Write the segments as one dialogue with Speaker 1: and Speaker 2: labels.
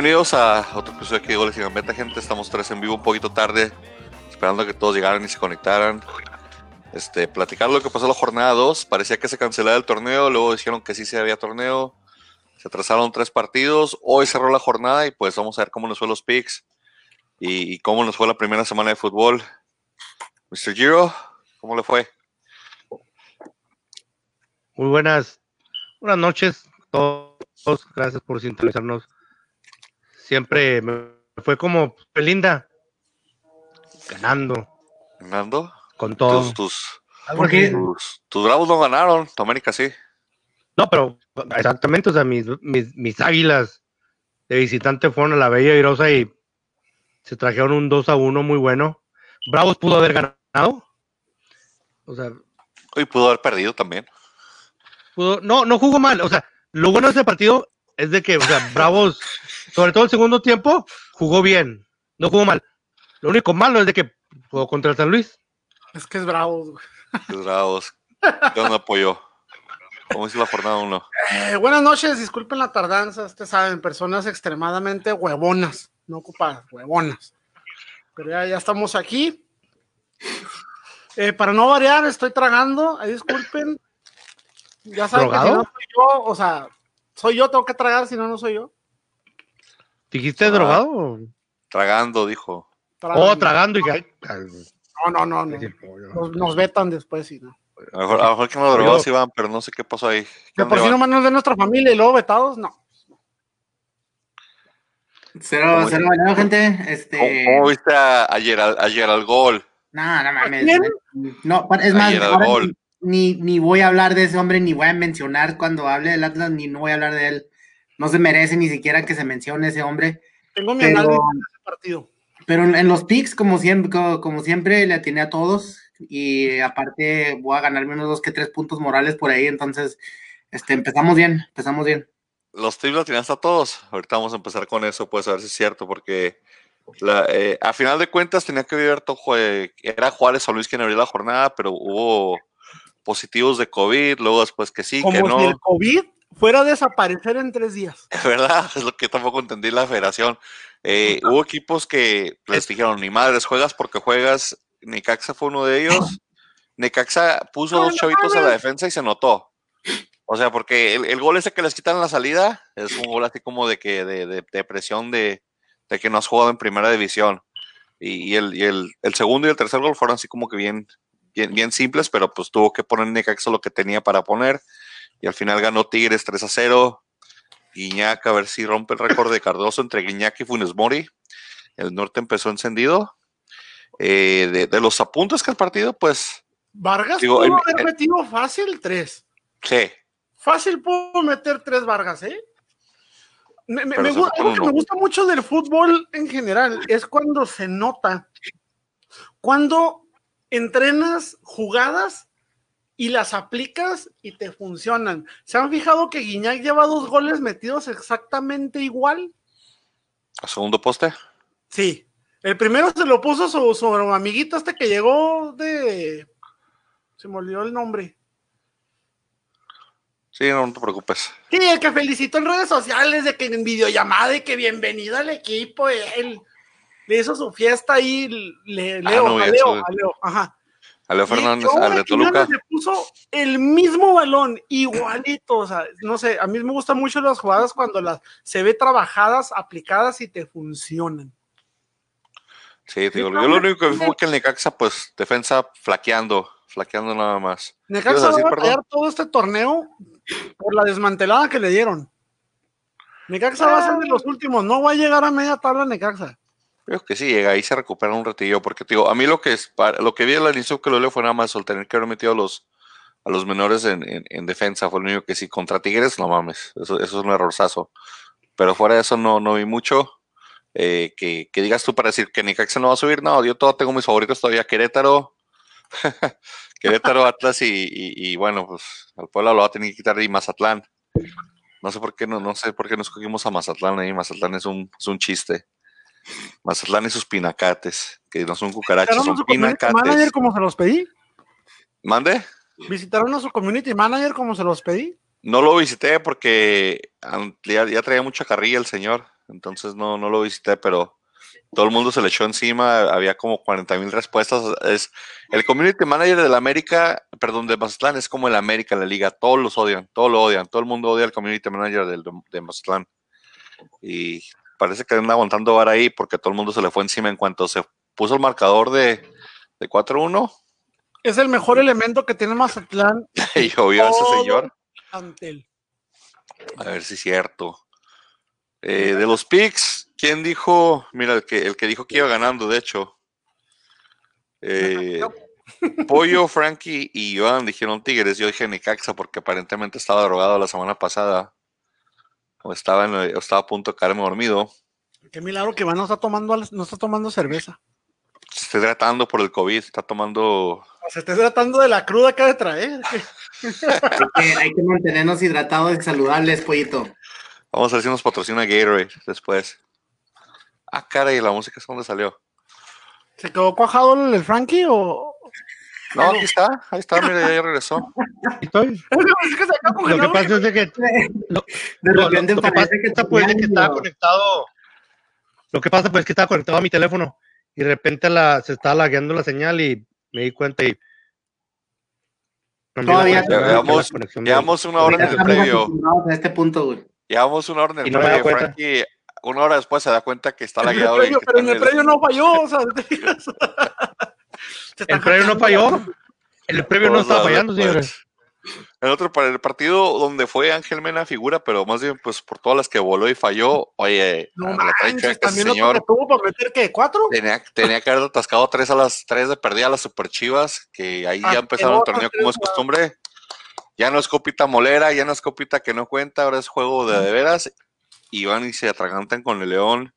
Speaker 1: Bienvenidos a otro episodio de Goles y Gambeta, gente. Estamos tres en vivo un poquito tarde, esperando que todos llegaran y se conectaran. Este, platicar lo que pasó la jornada 2. Parecía que se cancelaba el torneo, luego dijeron que sí se había torneo. Se atrasaron tres partidos. Hoy cerró la jornada y pues vamos a ver cómo nos fue los picks y, y cómo nos fue la primera semana de fútbol. Mr. Giro, ¿cómo le fue?
Speaker 2: Muy buenas, buenas noches a todos. Gracias por sintonizarnos. Siempre me fue como linda, ganando,
Speaker 1: ¿Ganando?
Speaker 2: con todo.
Speaker 1: Tus, tus,
Speaker 2: así.
Speaker 1: tus, tus bravos no ganaron, tu América sí.
Speaker 2: No, pero exactamente, o sea, mis, mis, mis águilas de visitante fueron a la Bella Irosa y se trajeron un 2 a 1 muy bueno. Bravos pudo haber ganado. O sea,
Speaker 1: Hoy pudo haber perdido también.
Speaker 2: pudo, no, no jugó mal. O sea, lo bueno de ese partido es de que, o sea, Bravos, sobre todo el segundo tiempo, jugó bien. No jugó mal. Lo único malo es de que jugó contra el San Luis.
Speaker 3: Es que es bravo. güey.
Speaker 1: Los bravos. ¿Qué onda, apoyo? ¿Cómo hizo la jornada 1?
Speaker 3: Eh, buenas noches, disculpen la tardanza. Ustedes saben, personas extremadamente huevonas, no ocupadas, huevonas. Pero ya, ya estamos aquí. Eh, para no variar, estoy tragando. Disculpen. Ya saben que si no soy yo, o sea, soy yo, tengo que tragar, si no, no soy yo.
Speaker 2: ¿Dijiste
Speaker 1: Ah.
Speaker 2: drogado? o-
Speaker 1: Tragando, dijo.
Speaker 2: Oh, tragando y ay,
Speaker 3: No, no, no, no. Nos, nos vetan después, sí, no.
Speaker 1: A lo mejor, a lo mejor que no drogados iban, pero no sé qué pasó ahí. ¿Qué
Speaker 3: De por si
Speaker 1: Iván?
Speaker 3: nomás nos de nuestra familia y luego vetados, no.
Speaker 4: Cero,
Speaker 1: ¿Cómo
Speaker 4: cero ganado, gente. Este.
Speaker 1: ¿Cómo, cómo viste a, ayer, al- ayer al gol?
Speaker 4: No, no mames. No, es más, ahora ni, ni voy a hablar de ese hombre, ni voy a mencionar cuando hable del Atlas, ni no voy a hablar de él. No se merece ni siquiera que se mencione ese hombre.
Speaker 3: Tengo mi
Speaker 4: Pero,
Speaker 3: análisis de ese partido.
Speaker 4: pero en, en los picks, como siempre, como, como siempre, le atiné a todos. Y aparte, voy a ganarme unos dos que tres puntos morales por ahí. Entonces, este, empezamos bien, empezamos bien.
Speaker 1: Los tips los tienes a todos. Ahorita vamos a empezar con eso, pues a ver si es cierto, porque la, eh, a final de cuentas tenía que vivir todo, era Juárez o Luis quien abrió la jornada, pero hubo positivos de COVID, luego después que sí,
Speaker 3: Como
Speaker 1: que no.
Speaker 3: si el COVID fuera a desaparecer en tres días.
Speaker 1: Es verdad, es lo que tampoco entendí la federación. Eh, hubo equipos que les dijeron, ni madres, juegas porque juegas. Necaxa fue uno de ellos. Necaxa puso
Speaker 3: No,
Speaker 1: dos
Speaker 3: no
Speaker 1: chavitos a la defensa y se notó. O sea, porque el, el gol ese que les quitan en la salida es un gol así como de que de, de- de presión de, de que no has jugado en primera división. Y, y el, y el- el segundo y el tercer gol fueron así como que bien, bien, bien simples, pero pues tuvo que poner Necaxa lo que tenía para poner. Y al final ganó Tigres 3 a 0. Guiñac, a ver si rompe el récord de Cardoso entre Guiñac y Funes Mori. El norte empezó encendido. Eh, de, de los apuntes que el partido, pues
Speaker 3: Vargas
Speaker 1: Digo,
Speaker 3: pudo haber metido fácil tres.
Speaker 1: sí,
Speaker 3: Fácil pudo meter tres Vargas, ¿eh? Me, me-
Speaker 1: Pero
Speaker 3: me
Speaker 1: se
Speaker 3: gu-
Speaker 1: fue con
Speaker 3: algo que
Speaker 1: uno.
Speaker 3: me gusta mucho del fútbol en general es cuando se nota, cuando entrenas jugadas y las aplicas y te funcionan. ¿Se han fijado que Guiñac lleva dos goles metidos exactamente igual?
Speaker 1: a segundo poste.
Speaker 3: Sí. El primero se lo puso su, su amiguito este que llegó de... Se me olvidó el nombre.
Speaker 1: Sí, no, no te preocupes.
Speaker 3: Sí, el que felicitó en redes sociales de que en videollamada y que bienvenido al equipo, él le hizo su fiesta ahí, le,
Speaker 1: Ah,
Speaker 3: Leo,
Speaker 1: no
Speaker 3: a. Leo, a Leo, ajá.
Speaker 1: A Leo
Speaker 3: Y
Speaker 1: Fernández,
Speaker 3: Joe
Speaker 1: al de Toluca.
Speaker 3: le puso el mismo balón, igualito, o sea, no sé, a mí me gustan mucho las jugadas cuando las se ve trabajadas, aplicadas y te funcionan.
Speaker 1: Sí, te digo, yo lo único que vi fue que el Necaxa, pues, defensa flaqueando, flaqueando nada más. ¿Ibas
Speaker 3: Necaxa va a
Speaker 1: perdón?
Speaker 3: todo este torneo por la desmantelada que le dieron. Necaxa va a ser de los últimos, no va a llegar a media tabla Necaxa.
Speaker 1: Creo que sí, llega ahí se recupera un ratillo, porque digo, a mí lo que es, para- lo que vi al inicio que lo leo fue nada más el tener que haber metido a los, a los menores en, en- en defensa, fue lo único que sí, contra Tigres, no mames, eso, eso es un errorzazo. Pero fuera de eso no, no vi mucho. Eh, que, que digas tú para decir que Necaxa no va a subir, no, yo todo tengo mis favoritos todavía, Querétaro, Querétaro, Atlas y, y- bueno, pues al Puebla lo va a tener que quitar y Mazatlán. No sé por qué no, no sé por qué no escogimos a Mazatlán ahí, Mazatlán es un, es un chiste. Mazatlán y sus pinacates, que no son cucarachas,
Speaker 3: ¿Visitaron a
Speaker 1: son
Speaker 3: su community manager
Speaker 1: pinacates.
Speaker 3: como se los pedí?
Speaker 1: ¿Mande?
Speaker 3: ¿Visitaron a su community manager como se los pedí?
Speaker 1: No lo visité porque ya, ya traía mucha carrilla el señor. entonces no, no lo visité, pero todo el mundo se le echó encima, había como 40 mil respuestas. Es, el community manager de la América, perdón, de Mazatlán es como el América, la liga, todos los odian, todos lo odian, todo el mundo odia al community manager del, de Mazatlán. Y parece que anda aguantando vara ahí porque todo el mundo se le fue encima en cuanto se puso el marcador de, de 4-1.
Speaker 3: Es el mejor elemento que tiene Mazatlán.
Speaker 1: y llovió ese señor.
Speaker 3: ante él.
Speaker 1: A ver si es cierto. Eh, de los picks, ¿quién dijo? Mira, el que, el que dijo que iba ganando, de hecho. Eh, Pollo, Frankie y Iván dijeron Tigres. Yo dije Necaxa porque aparentemente estaba drogado la semana pasada. O estaba, en- o estaba a punto de caerme dormido.
Speaker 3: Qué milagro que Iván no está tomando, no está tomando cerveza.
Speaker 1: Se está tratando por el COVID, está tomando.
Speaker 3: Se está tratando de la cruda que ha de traer.
Speaker 4: Hay que, mantenernos hidratados y saludables, pollito.
Speaker 1: Vamos a ver si nos patrocina Gatorade después. Ah, caray, la música es donde salió.
Speaker 3: ¿Se quedó cuajado el Frankie o...?
Speaker 1: No, aquí está, ahí está, mira, ya regresó.
Speaker 2: Estoy.
Speaker 3: Que
Speaker 2: Lo que pasa es de que Lo-
Speaker 4: De
Speaker 2: lo- que pasa
Speaker 4: que
Speaker 2: es pues, de que estaba conectado. Lo que pasa pues es que estaba conectado a mi teléfono y de repente la, se estaba lagueando la señal y me di cuenta y
Speaker 4: Todavía-
Speaker 1: llevamos- una hora en el previo.
Speaker 4: a este punto, güey.
Speaker 1: Llevamos una hora en el
Speaker 2: no
Speaker 1: previo. Frankie, una hora después se da cuenta que está
Speaker 3: En el
Speaker 1: lagueado. que
Speaker 3: pero en
Speaker 1: está
Speaker 3: el previo no falló. O sea, Se está
Speaker 2: El previo no falló. El previo no
Speaker 1: Todos
Speaker 2: estaba fallando,
Speaker 1: después.
Speaker 2: señores.
Speaker 1: El otro para el partido donde fue Ángel Mena figura, pero más bien pues por todas las que voló y falló. Oye,
Speaker 3: No
Speaker 1: la
Speaker 3: manches,
Speaker 1: ese
Speaker 3: también
Speaker 1: señor
Speaker 3: que tuvo para meter, ¿qué? ¿Cuatro?
Speaker 1: tenía, tenía que haber atascado tres a las tres de perdida a las super chivas, que ahí ya empezaron el torneo como es costumbre. Ya no es copita molera, ya no es copita que no cuenta, ahora es juego de de veras. Y van y se atragantan con el León.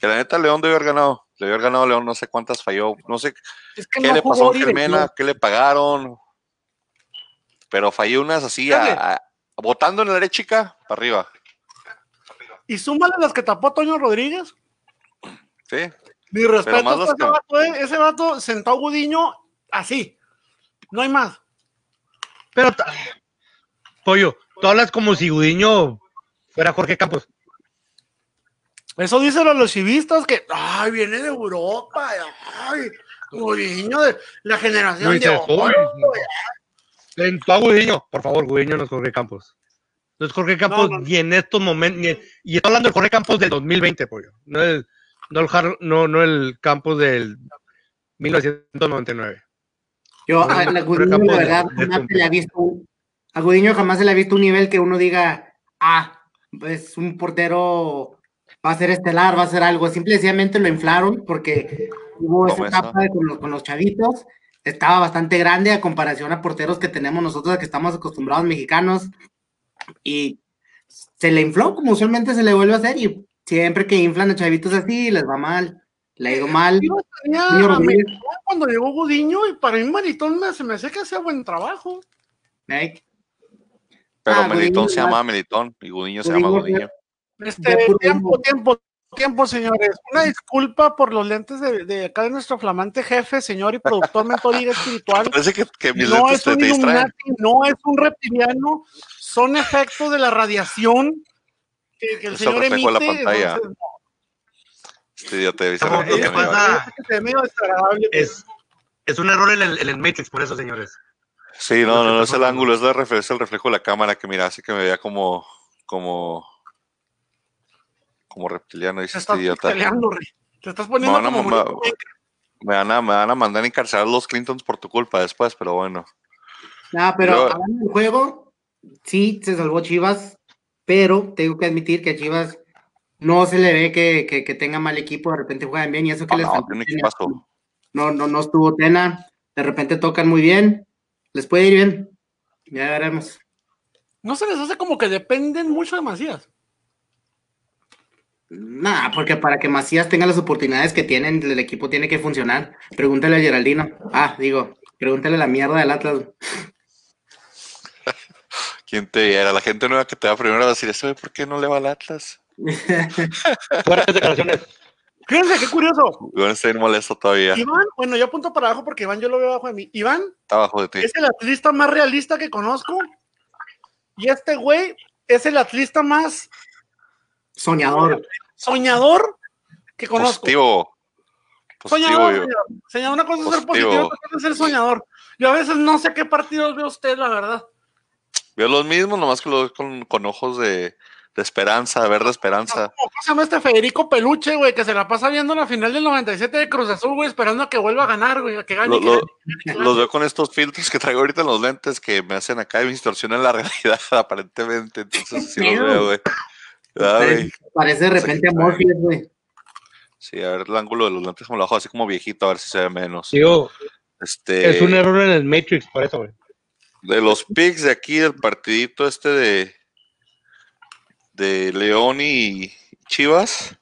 Speaker 1: Que la neta León debió haber ganado. Debió haber ganado León, no sé cuántas falló, no sé
Speaker 3: Es que
Speaker 1: qué
Speaker 3: no
Speaker 1: le pasó a Ángel
Speaker 3: dirección.
Speaker 1: Mena, qué le pagaron. Pero falló unas así, a, botando en la área chica, para arriba.
Speaker 3: Y súmale las que tapó Toño Rodríguez.
Speaker 1: ¿Sí?
Speaker 3: Mi respeto
Speaker 1: más
Speaker 3: a
Speaker 1: las
Speaker 3: ese
Speaker 1: que-
Speaker 3: vato, eh, ese vato sentó a Gudiño así. No hay más.
Speaker 2: Pero, pollo, tú hablas como si Gudiño fuera Jorge Campos.
Speaker 3: Eso dicen a los chivistas que, ay, viene de Europa, ay, Gudiño de la generación
Speaker 2: No
Speaker 3: de oro.
Speaker 2: "Uy, Sentó a Gudiño. Por favor, Gudiño no es Jorge Campos. No es Jorge Campos
Speaker 3: no.
Speaker 2: ni en estos momentos. ni en- y estoy hablando del Jorge Campos del 2020, pollo. No el, no el, no, no el Campos del 1999.
Speaker 4: Yo a, Gudiño,
Speaker 2: de-
Speaker 4: verdad,
Speaker 2: de
Speaker 4: jamás se le ha visto un- a Gudiño jamás se le ha visto un nivel que uno diga, ah, es un portero, va a ser estelar, va a ser algo. Simplemente lo inflaron porque hubo esa etapa de- con, los, con los chavitos, estaba bastante grande a comparación a porteros que tenemos nosotros, que estamos acostumbrados mexicanos, y se le infló como usualmente se le vuelve a hacer, y siempre que inflan a chavitos así, les va mal, le ha ido mal.
Speaker 3: Yo tenía cuando llegó Gudiño y para mí Maritón me, se me hace que hacía buen trabajo.
Speaker 4: ¿eh?
Speaker 1: Pero
Speaker 4: Ah,
Speaker 1: Melitón
Speaker 4: Gudiño
Speaker 1: se llama Melitón y Gudiño se llama
Speaker 4: Gudiño
Speaker 1: Gudiño.
Speaker 3: Este, tiempo, tiempo, tiempo, señores. Una disculpa por los lentes de, de acá de nuestro flamante jefe, señor y productor, mentor y espiritual.
Speaker 1: Parece que, que mis
Speaker 3: No
Speaker 1: lentes
Speaker 3: es
Speaker 1: te,
Speaker 3: un
Speaker 1: te distraen.
Speaker 3: No es un reptiliano, son efectos de la radiación que, que el
Speaker 1: Es el
Speaker 3: señor
Speaker 1: de la
Speaker 3: emite.
Speaker 1: pantalla.
Speaker 3: entonces,
Speaker 1: Este idiota dice
Speaker 2: No,
Speaker 1: reptiliano,
Speaker 2: ¿qué
Speaker 1: ya.
Speaker 2: pasa?
Speaker 3: que se ve medio desagradable.
Speaker 2: Es, es un error en el, en el Matrix, por eso, señores.
Speaker 1: Sí, no, no, no es el ángulo, es, la es el reflejo de la cámara que mira, así que me veía como, como, como reptiliano, dice
Speaker 3: Te
Speaker 1: este idiota.
Speaker 3: Te estás poniendo
Speaker 1: Me van a
Speaker 3: como.
Speaker 1: Me van, a, me van a mandar a encarcelar los Clintons por tu culpa después, pero bueno.
Speaker 4: No, pero
Speaker 1: Yo-
Speaker 4: hablando del juego, sí, se salvó Chivas, pero tengo que admitir que a Chivas no se le ve que, que, que tenga mal equipo, de repente juegan bien y eso que
Speaker 1: Ah,
Speaker 4: les
Speaker 1: no,
Speaker 4: no, no, no estuvo Tena, de repente tocan muy bien, les puede ir bien, ya veremos.
Speaker 3: No se les hace como que dependen mucho de Macías.
Speaker 4: Nada, porque para que Macías tenga las oportunidades que tienen, el equipo tiene que funcionar. Pregúntale a Geraldino. Ah, digo, pregúntale la mierda del Atlas.
Speaker 1: ¿Quién te viera? La gente nueva que te va primero a decir, ¿eso por qué no le va al Atlas?
Speaker 2: Fuertes declaraciones.
Speaker 3: Fíjense, qué curioso.
Speaker 1: Iván está bien molesto todavía.
Speaker 3: Iván, bueno, yo apunto para abajo porque Iván yo lo veo abajo de mí. Iván
Speaker 1: Está abajo de ti.
Speaker 3: es el atlista más realista que conozco. Y este güey es el atlista más
Speaker 4: Soñador.
Speaker 3: Soñador que conozco.
Speaker 1: Positivo. Positivo,
Speaker 3: Soñador, señor. Señor, una cosa es ser
Speaker 1: Positivo.
Speaker 3: otra cosa es ser soñador. Yo a veces no sé qué partidos ve usted, la verdad.
Speaker 1: Veo los mismos, nomás que lo veo con, con ojos de, de esperanza, de ver de esperanza.
Speaker 3: ¿Cómo se llama este Federico Peluche, güey? Que se la pasa viendo la final del 97 de Cruz Azul, güey, esperando a que vuelva a ganar, güey, a que gane.
Speaker 1: Lo-
Speaker 3: que gane, que gane.
Speaker 1: Los veo con estos filtros que traigo ahorita en los lentes que me hacen acá y me distorsionan la realidad, aparentemente. Entonces, sí los veo, güey. Ah.
Speaker 4: Parece, parece de repente a
Speaker 1: Sí.
Speaker 4: Morpheus, güey.
Speaker 1: Sí, a ver el ángulo de los lentes como lo bajo así como viejito, a ver si se ve menos.
Speaker 2: Digo,
Speaker 1: Este,
Speaker 2: es un error en el Matrix, por eso, güey.
Speaker 1: de los picks de aquí del partidito este de de León y Chivas,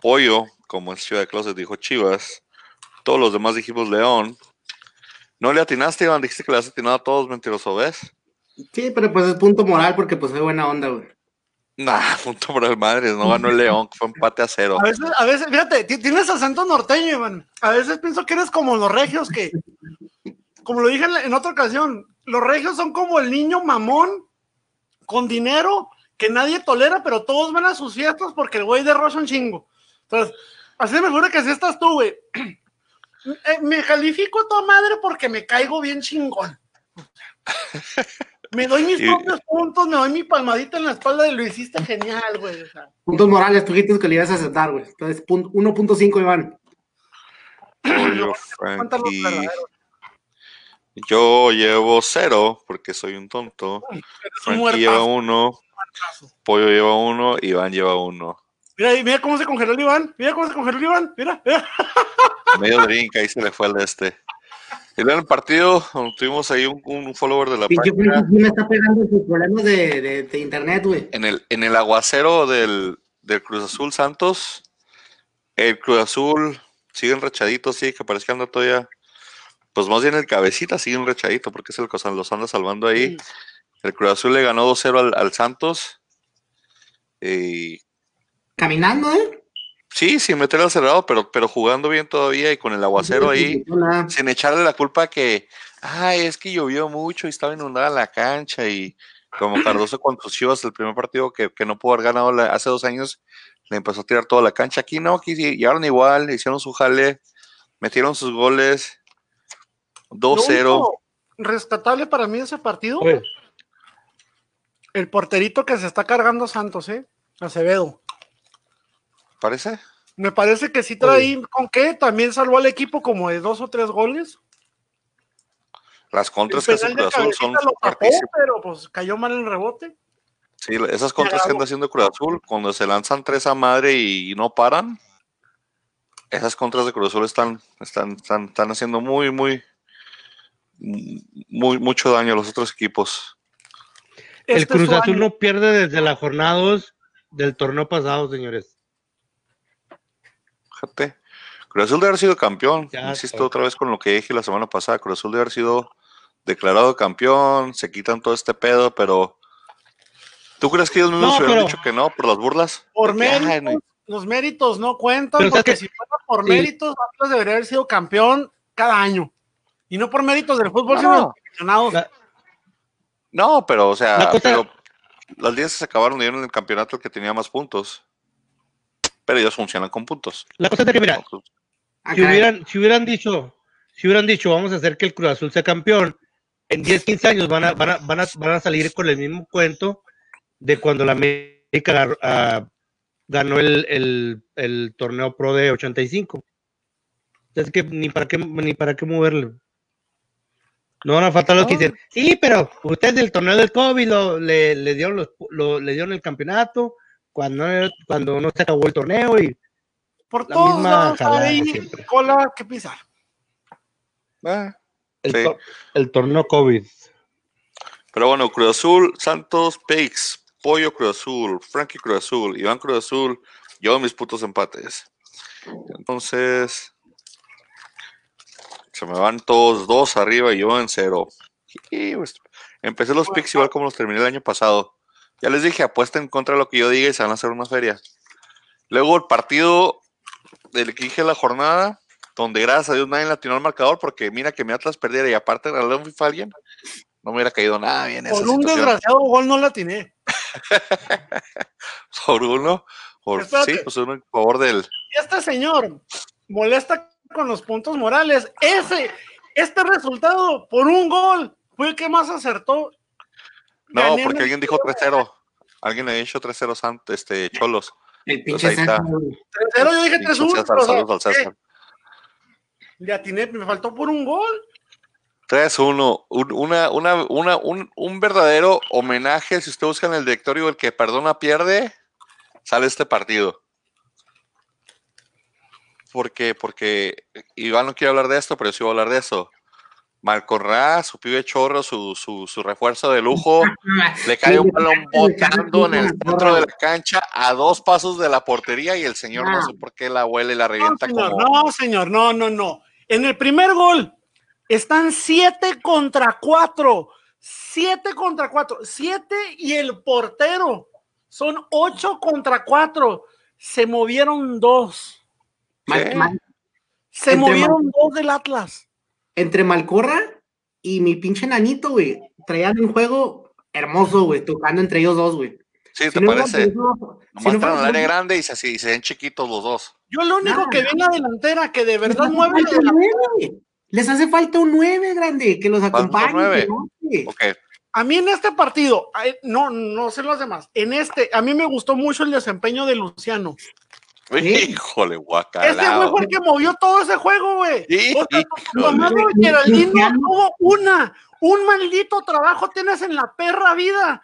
Speaker 1: Pollo, como es Ciudad de Closet, dijo Chivas. Todos los demás dijimos León. No le atinaste, Iván, dijiste que le has atinado a todos, mentiroso, ¿ves?
Speaker 4: Sí, pero pues es punto moral porque pues soy buena onda, güey.
Speaker 1: Nah, punto por el madre, no ganó el León, fue empate a cero.
Speaker 3: A veces, a veces, fíjate, ti- tienes acento norteño, Iván. A veces pienso que eres como los regios que, como lo dije en, la- en otra ocasión, los regios son como el niño mamón con dinero que nadie tolera, pero todos van a sus fiestas porque el güey derrocha un chingo. Entonces, así me figura que así estás tú, güey. Eh, me califico a tu madre porque me caigo bien chingón. Me doy mis
Speaker 1: Y-
Speaker 3: propios puntos, me doy mi palmadita en la espalda y lo hiciste genial, güey. o sea.
Speaker 4: Puntos morales, tú dijiste que le ibas a aceptar, güey. Entonces, pun- 1.5, Iván.
Speaker 3: Verdadero.
Speaker 1: Yo llevo cero porque soy un tonto. Frankie lleva uno, Pollo lleva uno, Iván lleva uno.
Speaker 3: Mira, mira cómo se congeló el Iván. Mira cómo se congeló el Iván. Mira, mira.
Speaker 1: Medio drink, ahí se le fue al de este. El partido tuvimos ahí un, un follower de la
Speaker 4: Pinche
Speaker 1: página.
Speaker 4: Me está pegando sus problemas de, de, de internet, güey.
Speaker 1: En el, en el aguacero del, del Cruz Azul Santos, el Cruz Azul sigue enrachadito, sí, que parece que anda todavía. Pues más bien el cabecita sigue enrachadito, porque es el que los anda salvando ahí. El Cruz Azul le ganó 2-0 al, al Santos. Y
Speaker 4: Caminando, ¿eh?
Speaker 1: Sí, sin meter al cerrado, pero, pero jugando bien todavía y con el aguacero ahí. Sin echarle la culpa que, ay, es que llovió mucho y estaba inundada la cancha y como Cardoso con sus chivas el primer partido que, que no pudo haber ganado la- hace dos años, le empezó a tirar toda la cancha. Aquí no, aquí sí, llegaron igual, hicieron su jale, metieron sus goles,
Speaker 3: Lo
Speaker 1: 2-0.
Speaker 3: único rescatable para mí ese partido, el porterito que se está cargando Santos, ¿eh? Acevedo.
Speaker 1: ¿Parece?
Speaker 3: Me parece que sí trae con qué. También salvó al equipo como de dos o tres goles.
Speaker 1: Las contras que hace Cruz Azul son
Speaker 3: lo tapó, pero pues cayó mal el rebote.
Speaker 1: Sí, esas contras que anda haciendo Cruz Azul, cuando se lanzan tres a madre y no paran, esas contras de Cruz Azul están, están, están, están haciendo muy, muy, muy, mucho daño a los otros equipos.
Speaker 2: el
Speaker 3: Este es
Speaker 2: Cruz Azul
Speaker 3: año.
Speaker 2: no pierde desde la jornada 2 del torneo pasado, señores.
Speaker 1: Fíjate. Cruz Azul debe haber sido campeón.
Speaker 2: Ya,
Speaker 1: Insisto otra vez con lo que dije la semana pasada. Cruz Azul debe haber sido declarado campeón. Se quitan todo este pedo, pero. ¿Tú crees que ellos mismos
Speaker 2: No,
Speaker 1: hubieran dicho que no por las burlas?
Speaker 3: Por
Speaker 1: De que, "Ay,
Speaker 3: méritos,
Speaker 1: no".
Speaker 3: los méritos no cuentan,
Speaker 2: Pero, ¿sabes
Speaker 3: porque si fuera por
Speaker 2: Sí.
Speaker 3: méritos, Atlas debería haber sido campeón cada año. Y no por méritos del fútbol,
Speaker 1: No.
Speaker 3: sino de los aficionados.
Speaker 2: La-
Speaker 1: No, pero, o sea,
Speaker 2: La
Speaker 1: pero las 10 se acabaron dieron en el campeonato el que tenía más puntos. Pero ellos funcionan con puntos.
Speaker 2: La cosa es que, mira,
Speaker 4: Ah,
Speaker 2: si hubieran, si hubieran dicho, si hubieran dicho, vamos a hacer que el Cruz Azul sea campeón, en 10, 15 años van a, van a, van a, van a salir con el mismo cuento de cuando la América ah, ganó el, el, el torneo pro de 85. Es que ni para qué, ni para qué moverle. No van a faltar los que dicen, sí, pero ustedes del torneo del COVID lo, le, le dieron los, lo- le dieron el campeonato cuando, cuando no se acabó el torneo y
Speaker 3: por
Speaker 2: la
Speaker 3: todos
Speaker 2: misma jalada
Speaker 3: cola que pisar.
Speaker 1: Eh,
Speaker 2: el,
Speaker 1: Sí.
Speaker 2: el torneo COVID.
Speaker 1: Pero bueno, Cruz Azul, Santos, Peix, Pollo Cruz Azul, Frankie Cruz Azul, Iván Cruz Azul, yo mis putos empates. Entonces, se me van todos dos arriba y yo en cero. Y, pues, empecé los picks igual como los terminé el año pasado. Ya les dije, apuesten contra lo que yo diga y se van a hacer una feria. Luego el partido del que dije la jornada, donde gracias a Dios nadie latinó al marcador, porque mira que mi Atlas perdiera y aparte ganó un FIFA alguien, no me hubiera caído nada bien esa
Speaker 3: Por un
Speaker 1: situación.
Speaker 3: desgraciado gol no la atiné.
Speaker 1: Por uno, Por,
Speaker 3: Espérate.
Speaker 1: sí, pues uno en favor del.
Speaker 3: Este señor molesta con los puntos morales. Ese, este resultado por un gol fue el que más acertó.
Speaker 1: No, porque alguien dijo
Speaker 3: tiro,
Speaker 1: 3-0. Alguien le ha dicho 3-0 antes, este, Cholos.
Speaker 4: El
Speaker 1: Pues
Speaker 4: pinche
Speaker 1: ahí está.
Speaker 4: César, güey.
Speaker 3: 3-0, yo dije
Speaker 1: Pinche
Speaker 3: 3-1.
Speaker 1: César,
Speaker 3: pero, o sea,
Speaker 1: saludos al César.
Speaker 3: eh, Le atiné, me faltó por un gol.
Speaker 1: 3-1. Un, una, una, una, un, un verdadero homenaje. Si usted busca en el directorio, el que perdona pierde, sale este partido. Porque, porque Iván no quiere hablar de esto, pero yo sí voy a hablar de eso. Malcorra, su pibe chorro, su, su, su refuerzo de lujo, le cae un balón botando en el centro de la cancha a dos pasos de la portería y el señor no sé por qué la huele y la
Speaker 3: No,
Speaker 1: revienta
Speaker 3: señor,
Speaker 1: como.
Speaker 3: no, señor, no, no, no. En el primer gol están 7 contra 4. 7 contra 4. 7 y el portero. Son 8 contra 4. Se movieron dos. Se movieron dos del Atlas.
Speaker 4: Entre Malcorra y mi pinche nanito, güey, traían un juego hermoso, güey, tocando entre ellos dos, güey.
Speaker 1: Sí,
Speaker 4: Si
Speaker 1: te
Speaker 4: no
Speaker 1: parece.
Speaker 4: eso- si
Speaker 1: Nomás
Speaker 4: no
Speaker 1: al
Speaker 4: por
Speaker 1: área grande y se, y se ven chiquitos los dos.
Speaker 3: Yo lo único
Speaker 4: Nada.
Speaker 3: que vi en la delantera que de verdad mueve
Speaker 4: nueve. Les hace falta un 9, grande, que los acompañe.
Speaker 1: nueve. Ok.
Speaker 3: A mí en este partido, no, no sé los demás. En este, a mí me gustó mucho el desempeño de Luciano.
Speaker 4: Sí.
Speaker 1: Híjole,
Speaker 3: Este güey
Speaker 1: guacalao.
Speaker 3: fue el que movió todo ese juego, güey.
Speaker 1: Sí,
Speaker 3: O sea. Mamado
Speaker 4: Luciano-
Speaker 3: Geraldino tuvo una, un maldito trabajo tienes en la perra vida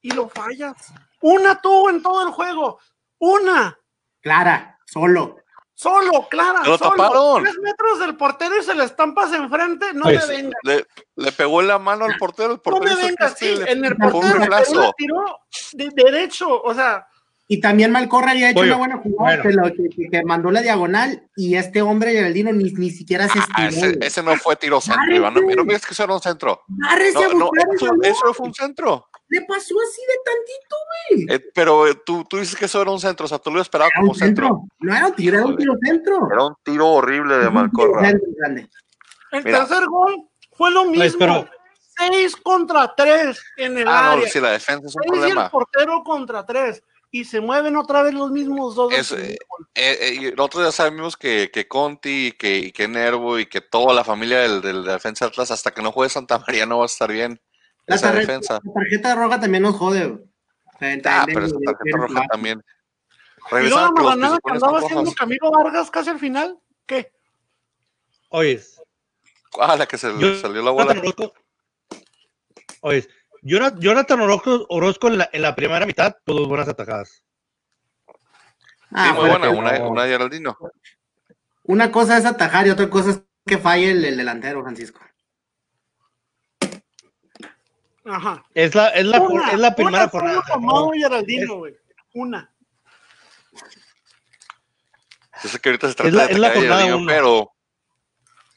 Speaker 3: y lo fallas. Una tuvo en todo el juego. Una.
Speaker 4: Clara, solo.
Speaker 3: Solo, Clara.
Speaker 1: Lo
Speaker 3: solo.
Speaker 1: taparon.
Speaker 3: Tres metros del portero y se le estampas enfrente. No
Speaker 2: Pues,
Speaker 3: me vengas.
Speaker 1: Le, le pegó en la mano al portero, el
Speaker 3: No
Speaker 1: portero
Speaker 3: me
Speaker 1: hizo el
Speaker 3: vengas. Sí,
Speaker 1: le-
Speaker 3: en el portero la tiró de derecho. O sea,
Speaker 4: Y también Malcorra había hecho
Speaker 2: Pollo,
Speaker 4: una buena jugada
Speaker 2: bueno.
Speaker 4: que, lo- que- que- que mandó la diagonal y este hombre Geraldino ni, ni siquiera se
Speaker 1: Ah,
Speaker 4: estiró.
Speaker 1: ese, no fue tiro centro. Iván. No, no me digas que eso era un centro. No, no, eso, eso no fue un centro.
Speaker 4: Le pasó así de tantito, güey.
Speaker 1: Eh, pero eh, tú, tú dices que eso era un centro, o sea, tú lo esperabas
Speaker 4: Era
Speaker 1: como
Speaker 4: un
Speaker 1: centro.
Speaker 4: centro. No era un tiro, era un tiro centro.
Speaker 1: Era un tiro horrible de Malcorra.
Speaker 3: el
Speaker 1: Mira.
Speaker 3: tercer gol fue lo mismo.
Speaker 2: pero-
Speaker 3: Seis contra tres en el
Speaker 1: Ah,
Speaker 3: área.
Speaker 1: no, sí, la defensa es un
Speaker 3: Seis y el
Speaker 1: problema.
Speaker 3: portero contra tres. Y se mueven otra vez los mismos dos.
Speaker 1: Es, eh. Eh, eh, y nosotros ya sabemos que, que Conti y que, y que Nervo y que toda la familia del, del defensa Atlas, hasta que no juegue Santa María, no va a estar bien.
Speaker 4: La
Speaker 1: esa
Speaker 4: tarjeta,
Speaker 1: defensa.
Speaker 4: la tarjeta roja también nos jode,
Speaker 1: Ah, pero esa tarjeta roja también.
Speaker 3: Y luego la
Speaker 1: que
Speaker 3: andaba haciendo. Camilo Vargas casi al final. ¿Qué?
Speaker 2: Oye,
Speaker 1: Ah, la que se le
Speaker 2: yo-
Speaker 1: salió la bola.
Speaker 2: Oye, Jonathan, Orozco, Orozco en, la, en la primera mitad, todas buenas atajadas.
Speaker 4: Ah,
Speaker 1: Sí, muy buena, una,
Speaker 2: no.
Speaker 1: una Geraldino.
Speaker 4: Una cosa es atajar y otra cosa es que falle el, el delantero, Francisco.
Speaker 3: Ajá.
Speaker 2: Es la, es la,
Speaker 3: Una,
Speaker 2: es la primera
Speaker 3: una
Speaker 2: jornada.
Speaker 3: tuvo Amado Geraldino, güey. Una.
Speaker 1: Yo sé que ahorita se trata
Speaker 2: Es la-
Speaker 1: de
Speaker 2: es la jornada
Speaker 1: Geraldino,
Speaker 2: uno.
Speaker 1: pero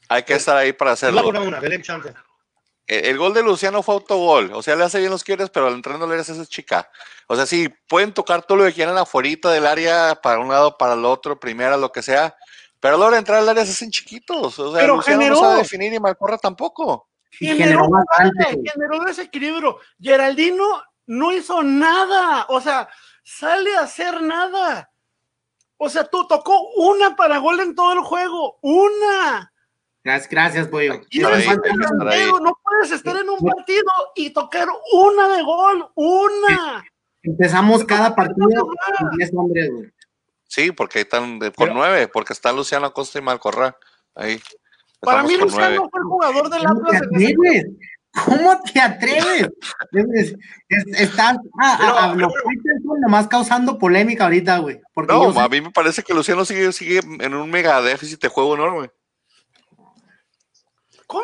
Speaker 1: hay que estar ahí para
Speaker 2: Es la
Speaker 1: hacerlo.
Speaker 2: jornada una, denle chance.
Speaker 1: El, el gol de Luciano fue autogol. O sea, le hace bien los quieres, pero al entrenador le hace esa chica. O sea, sí, pueden tocar todo lo que quieran afuera del área, para un lado, para el otro, primera, lo que sea. Pero a la hora de entrar al área se hacen chiquitos. O sea,
Speaker 3: Pero
Speaker 1: Luciano
Speaker 3: generó.
Speaker 1: no sabe definir y Malcorra tampoco.
Speaker 4: Y
Speaker 3: Generó,
Speaker 4: generó
Speaker 3: generó desequilibrio. Geraldino no hizo nada. O sea, sale a hacer nada. O sea, tú tocó una para gol en todo el juego. Una.
Speaker 4: Gracias, gracias, pollo.
Speaker 3: No, no puedes estar en un partido y tocar una de gol. Una.
Speaker 4: Empezamos cada partido con 10 hombres, güey.
Speaker 1: Sí, porque ahí están de- con nueve, porque está Luciano Acosta y Malcorra. Ahí.
Speaker 3: Para mí, Luciano
Speaker 1: nueve.
Speaker 3: fue el jugador del
Speaker 4: ¿Cómo te
Speaker 3: Atlas en?
Speaker 4: ¿Cómo te atreves? Es- es- estás a, a, a lo Faitelson nomás causando polémica ahorita, güey. Yo
Speaker 1: No,
Speaker 4: sé-
Speaker 1: a mí me parece que Luciano sigue, sigue en un mega déficit de juego enorme.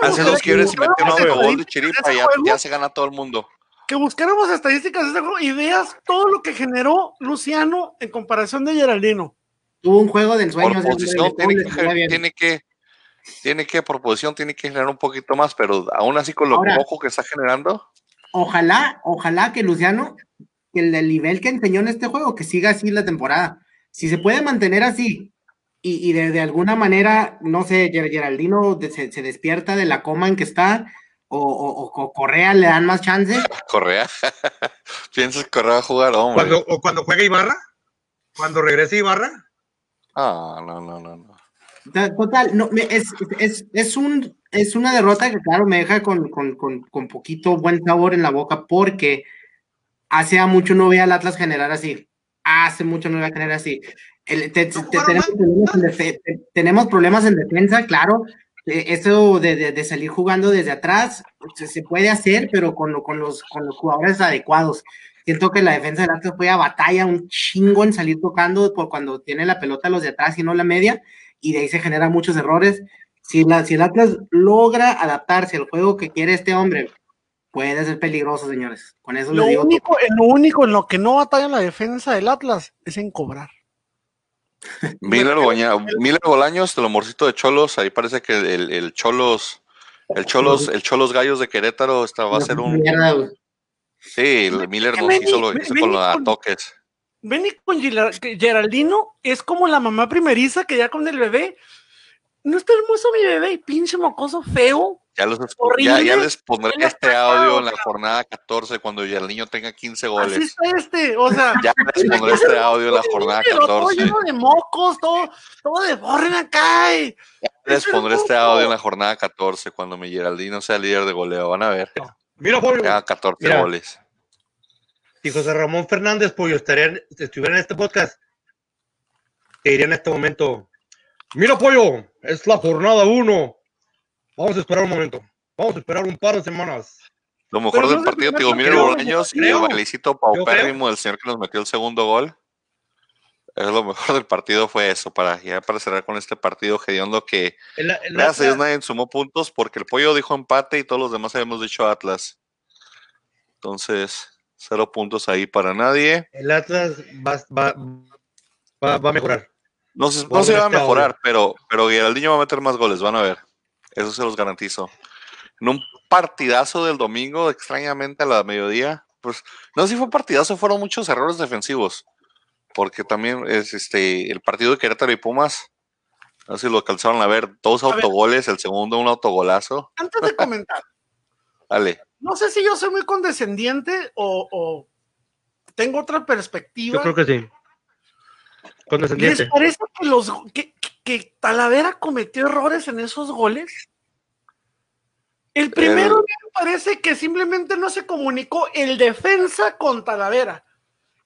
Speaker 3: ¿Cómo
Speaker 1: Hace dos
Speaker 3: que
Speaker 1: quiebres y metió un autogol de
Speaker 3: estadísticas
Speaker 1: chiripa y ya, se gana todo el mundo.
Speaker 3: Que buscáramos estadísticas de ese juego y veas todo lo que generó Luciano en comparación de Geraldino.
Speaker 4: tuvo un juego del sueño.
Speaker 1: Por posición
Speaker 4: de
Speaker 1: tiene que, tiene que, tiene que, por posición tiene que generar un poquito más, pero aún así con lo
Speaker 4: Ahora-
Speaker 1: poco que está generando,
Speaker 4: Ojalá, ojalá que Luciano, que el nivel que enseñó en este juego, que siga así la temporada. Si se puede mantener así y, y de, de alguna manera, no sé, Ger- Geraldino se, se despierta de la coma en que está, o, o- o- o Correa le dan más chance.
Speaker 1: Correa. Piensas que Correa va a jugar, hombre.
Speaker 2: Cuando, o cuando juega Ibarra, Cuando regrese Ibarra.
Speaker 1: Ah, no, no, no, no.
Speaker 4: Total, no, es, es, es, un, es una derrota que, claro, me deja con, con, con, con, poquito buen sabor en la boca porque hace mucho no veía al Atlas generar así. Hace mucho no veía generar así. El, te, te, tenemos, problemas en tenemos, problemas en defensa, claro. Eso de, de, de salir jugando desde atrás se, se, puede hacer, pero con, con, los, con los jugadores adecuados. Siento que la defensa del Atlas fue a batalla un chingo en salir tocando por cuando tiene la pelota los de atrás y no la media y de ahí se generan muchos errores. Si, la, si el Atlas logra adaptarse al juego que quiere este hombre, puede ser peligroso, señores. Con eso
Speaker 3: lo
Speaker 4: les digo.
Speaker 3: Único, lo único en lo que no batalla la defensa del Atlas es en cobrar.
Speaker 1: Miller, Boña, Miller Bolaños, el amorcito de Cholos, ahí parece que el, el Cholos, el Cholos, el Cholos Gallos de Querétaro esta va a ser un. Sí, el Miller nos hizo, lo hizo con los toques.
Speaker 3: Benny con Geraldino es como la mamá primeriza que ya con el bebé. No está hermoso mi bebé, pinche mocoso feo.
Speaker 1: Ya, los, ya, ya les pondré este audio en la jornada 14 cuando ya el niño tenga 15 goles.
Speaker 3: Así está este, o sea.
Speaker 1: ya les pondré este audio en la jornada 14.
Speaker 3: Todo lleno de mocos, todo, todo de borren acá. Y...
Speaker 1: Ya les pondré este audio en la jornada 14 cuando mi Geraldino sea líder de goleo. Van a ver.
Speaker 2: Mira, Julio.
Speaker 1: Ya 14 Mira. goles.
Speaker 2: Si José Ramón Fernández Pollo estaría, estuviera en este podcast, te diría en este momento, mira Pollo, es la jornada 1. Vamos a esperar un momento. Vamos a esperar un par de semanas.
Speaker 1: Lo mejor del partido, te digo, mira Bolaños y el bailecito paupérrimo del señor que nos metió el segundo gol. Es lo mejor del partido fue eso, para ya para cerrar con este partido hediondo que
Speaker 2: en la-
Speaker 1: gracias a Dios nadie sumó puntos porque el pollo dijo empate y todos los demás habíamos dicho Atlas. Entonces, cero puntos ahí para nadie.
Speaker 2: el Atlas va, va, va, va a mejorar.
Speaker 1: No se, no se va a mejorar, pero, pero Geraldinho va a meter más goles, van a ver. Eso se los garantizo. En un partidazo del domingo, extrañamente a la mediodía, pues no sé si fue partidazo, fueron muchos errores defensivos. Porque también es este el partido de Querétaro y Pumas, no sé si lo alcanzaron a ver, dos
Speaker 3: A ver.
Speaker 1: autogoles, el segundo un autogolazo.
Speaker 3: Antes de comentar,
Speaker 1: Dale.
Speaker 3: no sé si yo soy muy condescendiente o, o tengo otra perspectiva.
Speaker 2: Yo creo que sí.
Speaker 3: ¿Les parece que, los, que, que Talavera cometió errores en esos goles? El primero me parece que simplemente no se comunicó el defensa con Talavera.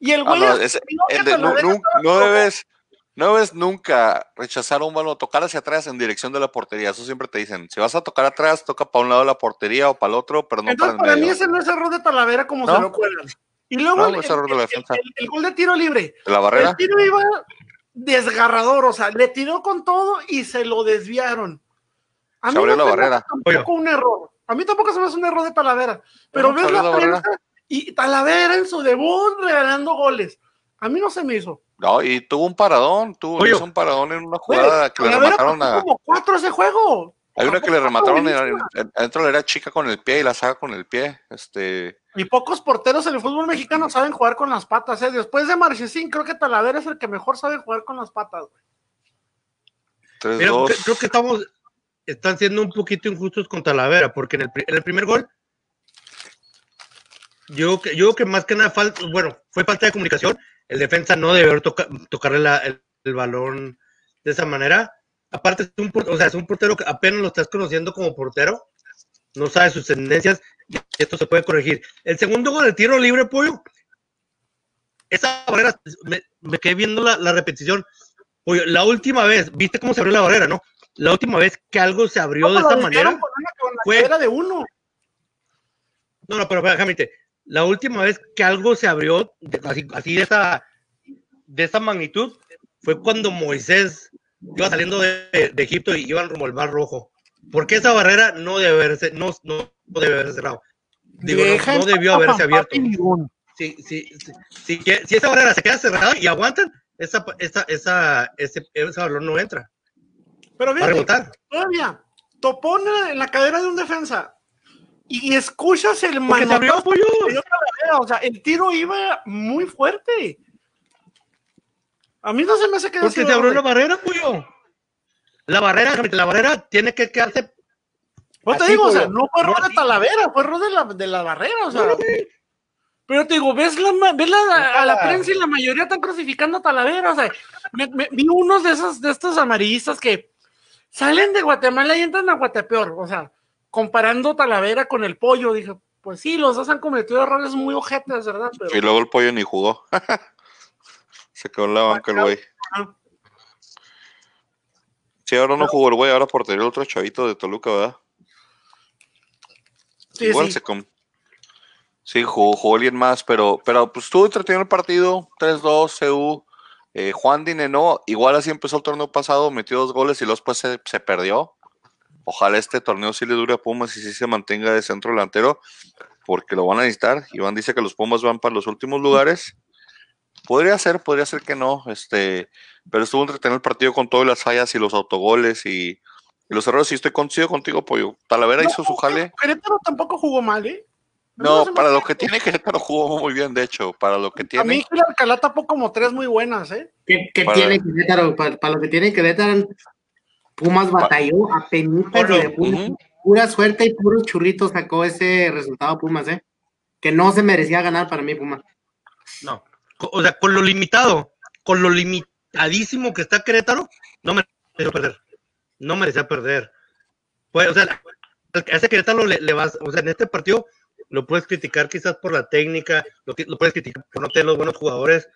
Speaker 3: Y el
Speaker 1: Ah,
Speaker 3: güey
Speaker 1: no, el de- no,
Speaker 3: Talavera
Speaker 1: no- debes, no debes nunca rechazar un balón, tocar hacia atrás en dirección de la portería. Eso siempre te dicen. Si vas a tocar atrás, toca para un lado de la portería o para el otro, pero no
Speaker 3: Entonces,
Speaker 1: para
Speaker 3: para
Speaker 1: el
Speaker 3: mí ese no es error de Talavera como
Speaker 1: ¿No?
Speaker 3: se lo cuelgan. Y luego el,
Speaker 1: es
Speaker 3: el- el- el gol de tiro libre.
Speaker 1: ¿De la
Speaker 3: El
Speaker 1: barrera?
Speaker 3: tiro iba desgarrador, o sea, le tiró con todo y se lo desviaron. A
Speaker 1: Se abrió
Speaker 3: no
Speaker 1: la barrera.
Speaker 3: Tampoco un error. A mí tampoco se me hace un error de Talavera. Pero
Speaker 1: No,
Speaker 3: ves la
Speaker 1: la barrera.
Speaker 3: prensa y Talavera en su debut regalando goles. A mí no se me hizo.
Speaker 1: No, y tuvo un paradón, tuvo
Speaker 2: Oye.
Speaker 1: hizo un paradón en una jugada que le remataron a.
Speaker 3: como cuatro ese juego.
Speaker 1: Hay una que le remataron en- era chica con el pie y la saca con el pie. Este.
Speaker 3: Y pocos porteros en el fútbol mexicano saben jugar con las patas. ¿eh? Después de Marchesín, creo que Talavera es el que mejor sabe jugar con las patas. güey.
Speaker 1: 3-2.
Speaker 2: Mira, cre- creo que estamos, están siendo un poquito injustos con Talavera, porque en el, pri- en el primer gol, yo, creo que- yo creo que más que nada, falta, bueno, fue falta de comunicación. El defensa no debe haber toca- tocarle la- el, el balón de esa manera. Aparte, es un, o sea, es un portero que apenas lo estás conociendo como portero, no sabe sus tendencias, y esto se puede corregir. El segundo gol, el tiro libre, pollo. Esa barrera, me, me quedé viendo la, la repetición. Pollo, la última vez, ¿viste cómo se abrió la barrera, no? La última vez que algo se abrió de
Speaker 3: ¿Cómo
Speaker 2: esta manera.
Speaker 3: con con la
Speaker 2: fue-
Speaker 3: de uno.
Speaker 2: No, no, pero déjame La última vez que algo se abrió de- así, así de esa de esa magnitud fue cuando Moisés iba saliendo de, de Egipto y iban rumbo al Mar Rojo. Porque esa barrera no debe haberse, no, no debe haberse cerrado. Digo, no- no, debió haberse abierto. Si, si, si, esa barrera se queda cerrada y aguantan, esa, esa, esa, ese, ese balón no entra.
Speaker 3: Pero fíjate, todavía, topona en la cadera de un defensa y escuchas el manotazo O sea, el tiro iba muy fuerte. A mí no se me hace que
Speaker 2: Porque se abrió la barrera, pollo. La barrera, la barrera tiene que quedarse.
Speaker 3: No te digo, o sea, no fue error de. Talavera, fue error de la, de la barrera. O sea, Pero te digo, ves, la, ma- ves la- a la prensa y la mayoría están crucificando a Talavera. O sea, me- me- vi unos de esos, de estos amarillistas que salen de Guatemala y entran a Guatepeor. O sea, comparando Talavera con el pollo, dije, pues sí, los dos han cometido errores muy ojetes, ¿verdad? Pero,
Speaker 1: Y luego el pollo ni jugó. Se quedó en la banca el güey. Sí, ahora no jugó el güey, ahora portería el otro chavito de Toluca, ¿verdad?
Speaker 3: Sí,
Speaker 1: Igual
Speaker 3: sí.
Speaker 1: se com- Sí, jugó, jugó alguien más, pero, pero pues estuvo entretenido el partido, 3-2, CU. Eh, Juan Dineno, igual así empezó el torneo pasado, metió dos goles y después se, se perdió. Ojalá este torneo sí le dure a Pumas y sí se mantenga de centro delantero, porque lo van a necesitar. Iván dice que los Pumas van para los últimos lugares. Podría ser, podría ser que no, este, pero estuvo entretenido el partido con todas las fallas y los autogoles y, y los errores. Y estoy coincido contigo, Pollo. Talavera hizo su jale.
Speaker 3: Querétaro tampoco jugó mal, ¿eh?
Speaker 1: No,
Speaker 3: me
Speaker 1: para lo que tiene Querétaro jugó muy bien, de hecho, para lo que
Speaker 3: A mí
Speaker 1: tiene.
Speaker 3: Gil Alcalá tapó como tres muy buenas, ¿eh?
Speaker 4: ¿Qué, qué
Speaker 1: Para-
Speaker 4: tiene Querétaro? Para, para lo que tiene Querétaro, Pumas batalló a penitas y de pura,
Speaker 1: Ujú.
Speaker 4: pura suerte y puros churritos sacó ese resultado Pumas, ¿eh? Que no se merecía ganar para mí Pumas.
Speaker 2: No. O sea, con lo limitado, con lo limitadísimo que está Querétaro, no merecía perder. No merecía perder. Pues, o sea, a ese Querétaro le, vas, o sea, en este partido lo puedes criticar quizás por la técnica, lo, lo puedes criticar por no tener los buenos jugadores,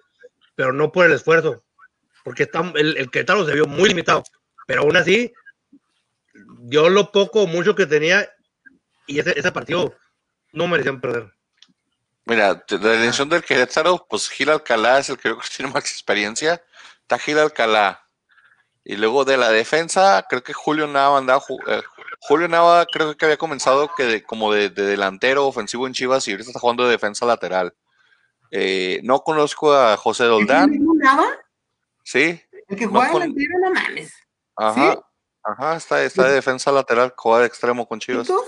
Speaker 2: pero no por el esfuerzo. Porque está, el, el Querétaro se vio muy limitado. Pero aún así, dio lo poco o mucho que tenía y ese, ese partido no merecían perder.
Speaker 1: Mira, la elección del Querétaro, pues Gil Alcalá es el que creo que tiene más experiencia. Está Gil Alcalá. Y luego de la defensa, creo que Julio Nava andaba. eh, Julio Nava creo que había comenzado que de- como de, de delantero ofensivo en Chivas y ahorita está jugando de defensa lateral. Eh, no conozco a José Doldán,
Speaker 4: ¿No nada?
Speaker 1: ¿sí?
Speaker 4: El que
Speaker 1: No
Speaker 4: juega
Speaker 1: con-
Speaker 4: el tiro, no mames.
Speaker 1: Ajá.
Speaker 4: ¿Sí?
Speaker 1: Ajá, está, está de defensa lateral, juega de extremo con Chivas.
Speaker 4: ¿Chitos?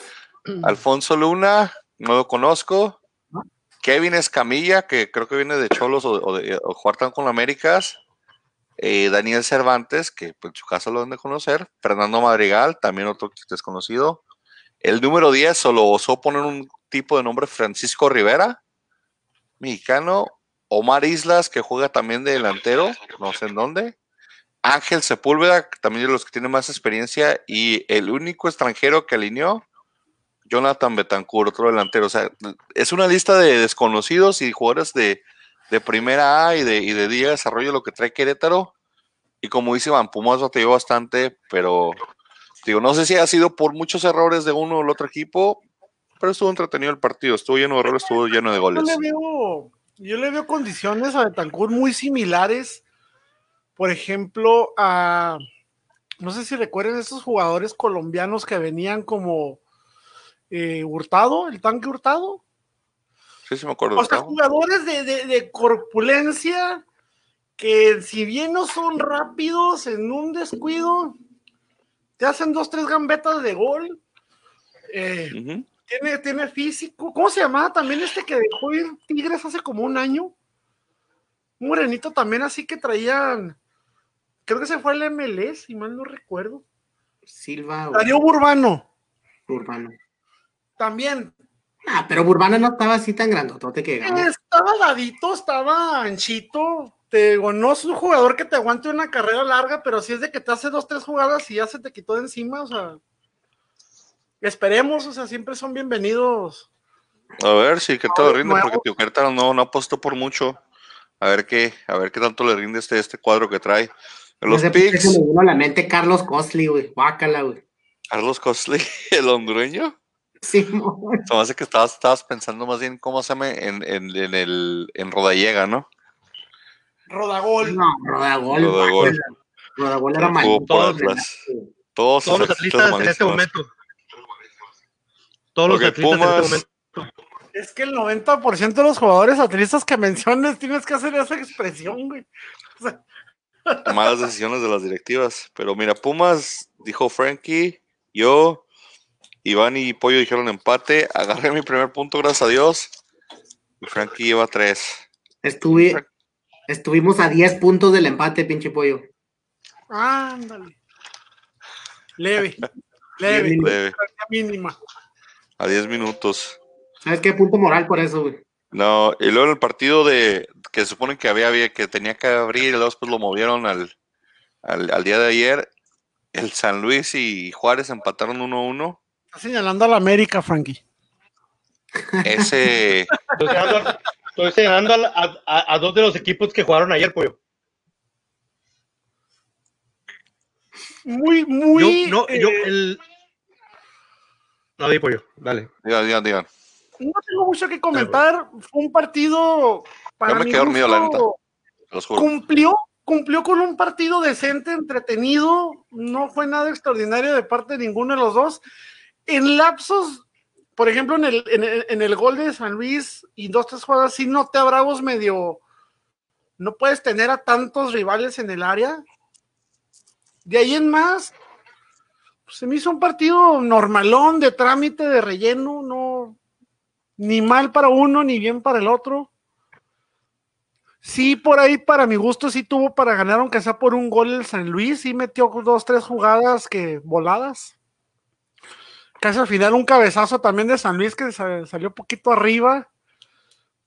Speaker 1: Alfonso Luna, no lo conozco.
Speaker 4: ¿No?
Speaker 1: Kevin Escamilla, que creo que viene de Cholos o, o de o jugar tan con Américas. Eh, Daniel Cervantes, que pues, en su casa lo han de conocer. Fernando Madrigal, también otro desconocido. El número 10 solo osó poner un tipo de nombre Francisco Rivera, mexicano. Omar Islas, que juega también de delantero, no sé en dónde. Ángel Sepúlveda, también de los que tienen más experiencia. Y el único extranjero que alineó, Jonathan Betancourt, otro delantero. O sea, es una lista de desconocidos y jugadores de, de primera A y de, y de día de desarrollo lo que trae Querétaro. Y como dice Van Pumas batalló bastante, pero digo, no sé si ha sido por muchos errores de uno o el otro equipo, pero estuvo entretenido el partido, estuvo lleno de errores, estuvo lleno de
Speaker 3: Yo
Speaker 1: goles.
Speaker 3: le veo, yo le veo condiciones a Betancourt muy similares. Por ejemplo, a no sé si recuerden esos jugadores colombianos que venían como eh, Hurtado, el tanque Hurtado.
Speaker 1: Sí, sí me acuerdo.
Speaker 3: O sea,
Speaker 1: ¿no?
Speaker 3: jugadores de, de- de corpulencia que si bien no son rápidos en un descuido, te hacen dos, tres gambetas de gol. Eh, tiene, tiene físico. ¿Cómo se llamaba también este que dejó ir Tigres hace como un año? Un morenito también así que traían. Creo que se fue al MLS, si mal no recuerdo.
Speaker 4: Silva
Speaker 3: Darío Burbano,
Speaker 4: Urbano.
Speaker 3: también.
Speaker 4: Ah, pero Urbano no estaba así tan grandotote que digamos.
Speaker 3: Estaba dadito, estaba anchito. Te, digo, no es un jugador que te aguante una carrera larga, pero sí es de que te hace dos, tres jugadas y ya se te quitó de encima. O sea, esperemos, o sea, siempre son bienvenidos.
Speaker 1: A ver si Querétaro le rinde,
Speaker 3: Nuevo.
Speaker 1: porque tío, Querétaro no, no apostó por mucho. A ver qué, a ver qué tanto le rinde este, este cuadro que trae. Los
Speaker 4: No sé se me vino a la mente Carlos Costly, güey. Guácala, güey.
Speaker 1: Carlos Cosley, el hondureño.
Speaker 4: Sí,
Speaker 1: Se me hace que estabas, estabas pensando más bien cómo se en, en, en el en Rodallega, ¿no?
Speaker 3: Rodagol.
Speaker 4: no, Rodagol.
Speaker 1: Rodagol.
Speaker 4: guácala. Rodagol era
Speaker 1: por
Speaker 2: todos.
Speaker 1: Todos,
Speaker 2: Todos los atletas en este momento. Todos los
Speaker 1: Ok,
Speaker 2: atletas en
Speaker 1: Pumas.
Speaker 2: este momento.
Speaker 3: Es que el 90% de los jugadores atletas que menciones tienes que hacer esa expresión, güey. O sea,
Speaker 1: malas decisiones de las directivas. Pero mira, Pumas, dijo Frankie, yo, Iván y Pollo dijeron empate. Agarré mi primer punto, gracias a Dios. Y Frankie lleva tres.
Speaker 4: Estuve, estuvimos a 10 puntos del empate, pinche pollo.
Speaker 3: ándale. Leve, leve,
Speaker 4: Leve.
Speaker 1: Leve,
Speaker 3: mínima.
Speaker 1: a 10 minutos.
Speaker 4: ¿Sabes qué? Punto moral por eso, güey.
Speaker 1: No, y luego el partido de que se supone que había, había que tenía que abrir y luego después lo movieron al, al, al día de ayer. El San Luis y Juárez empataron 1-1.
Speaker 3: Está señalando a la América, Frankie.
Speaker 1: Ese,
Speaker 2: Estoy señalando, estoy señalando a, a- a- a dos de los equipos que jugaron ayer, pollo.
Speaker 3: Muy,
Speaker 2: Yo,
Speaker 3: muy.
Speaker 2: no, yo,
Speaker 3: eh,
Speaker 2: el. No, di pollo, dale.
Speaker 1: digan, digan, digan.
Speaker 3: no tengo mucho que comentar. Fue un partido. Para
Speaker 1: Yo me quedé dormido, la neta. Los juro.
Speaker 3: Cumplió, cumplió con un partido decente, entretenido. No fue nada extraordinario de parte de ninguno de los dos. En lapsos, por ejemplo, en el, en el, en el gol de San Luis y dos, tres jugadas, sí noté a Bravos medio. No puedes tener a tantos rivales en el área. De ahí en más, pues, se me hizo un partido normalón, de trámite, de relleno, no. Ni mal para uno, ni bien para el otro. Sí, por ahí, para mi gusto, sí tuvo para ganar, aunque sea por un gol el San Luis, sí metió dos, tres jugadas que voladas. Casi al final un cabezazo también de San Luis que sa- salió poquito arriba.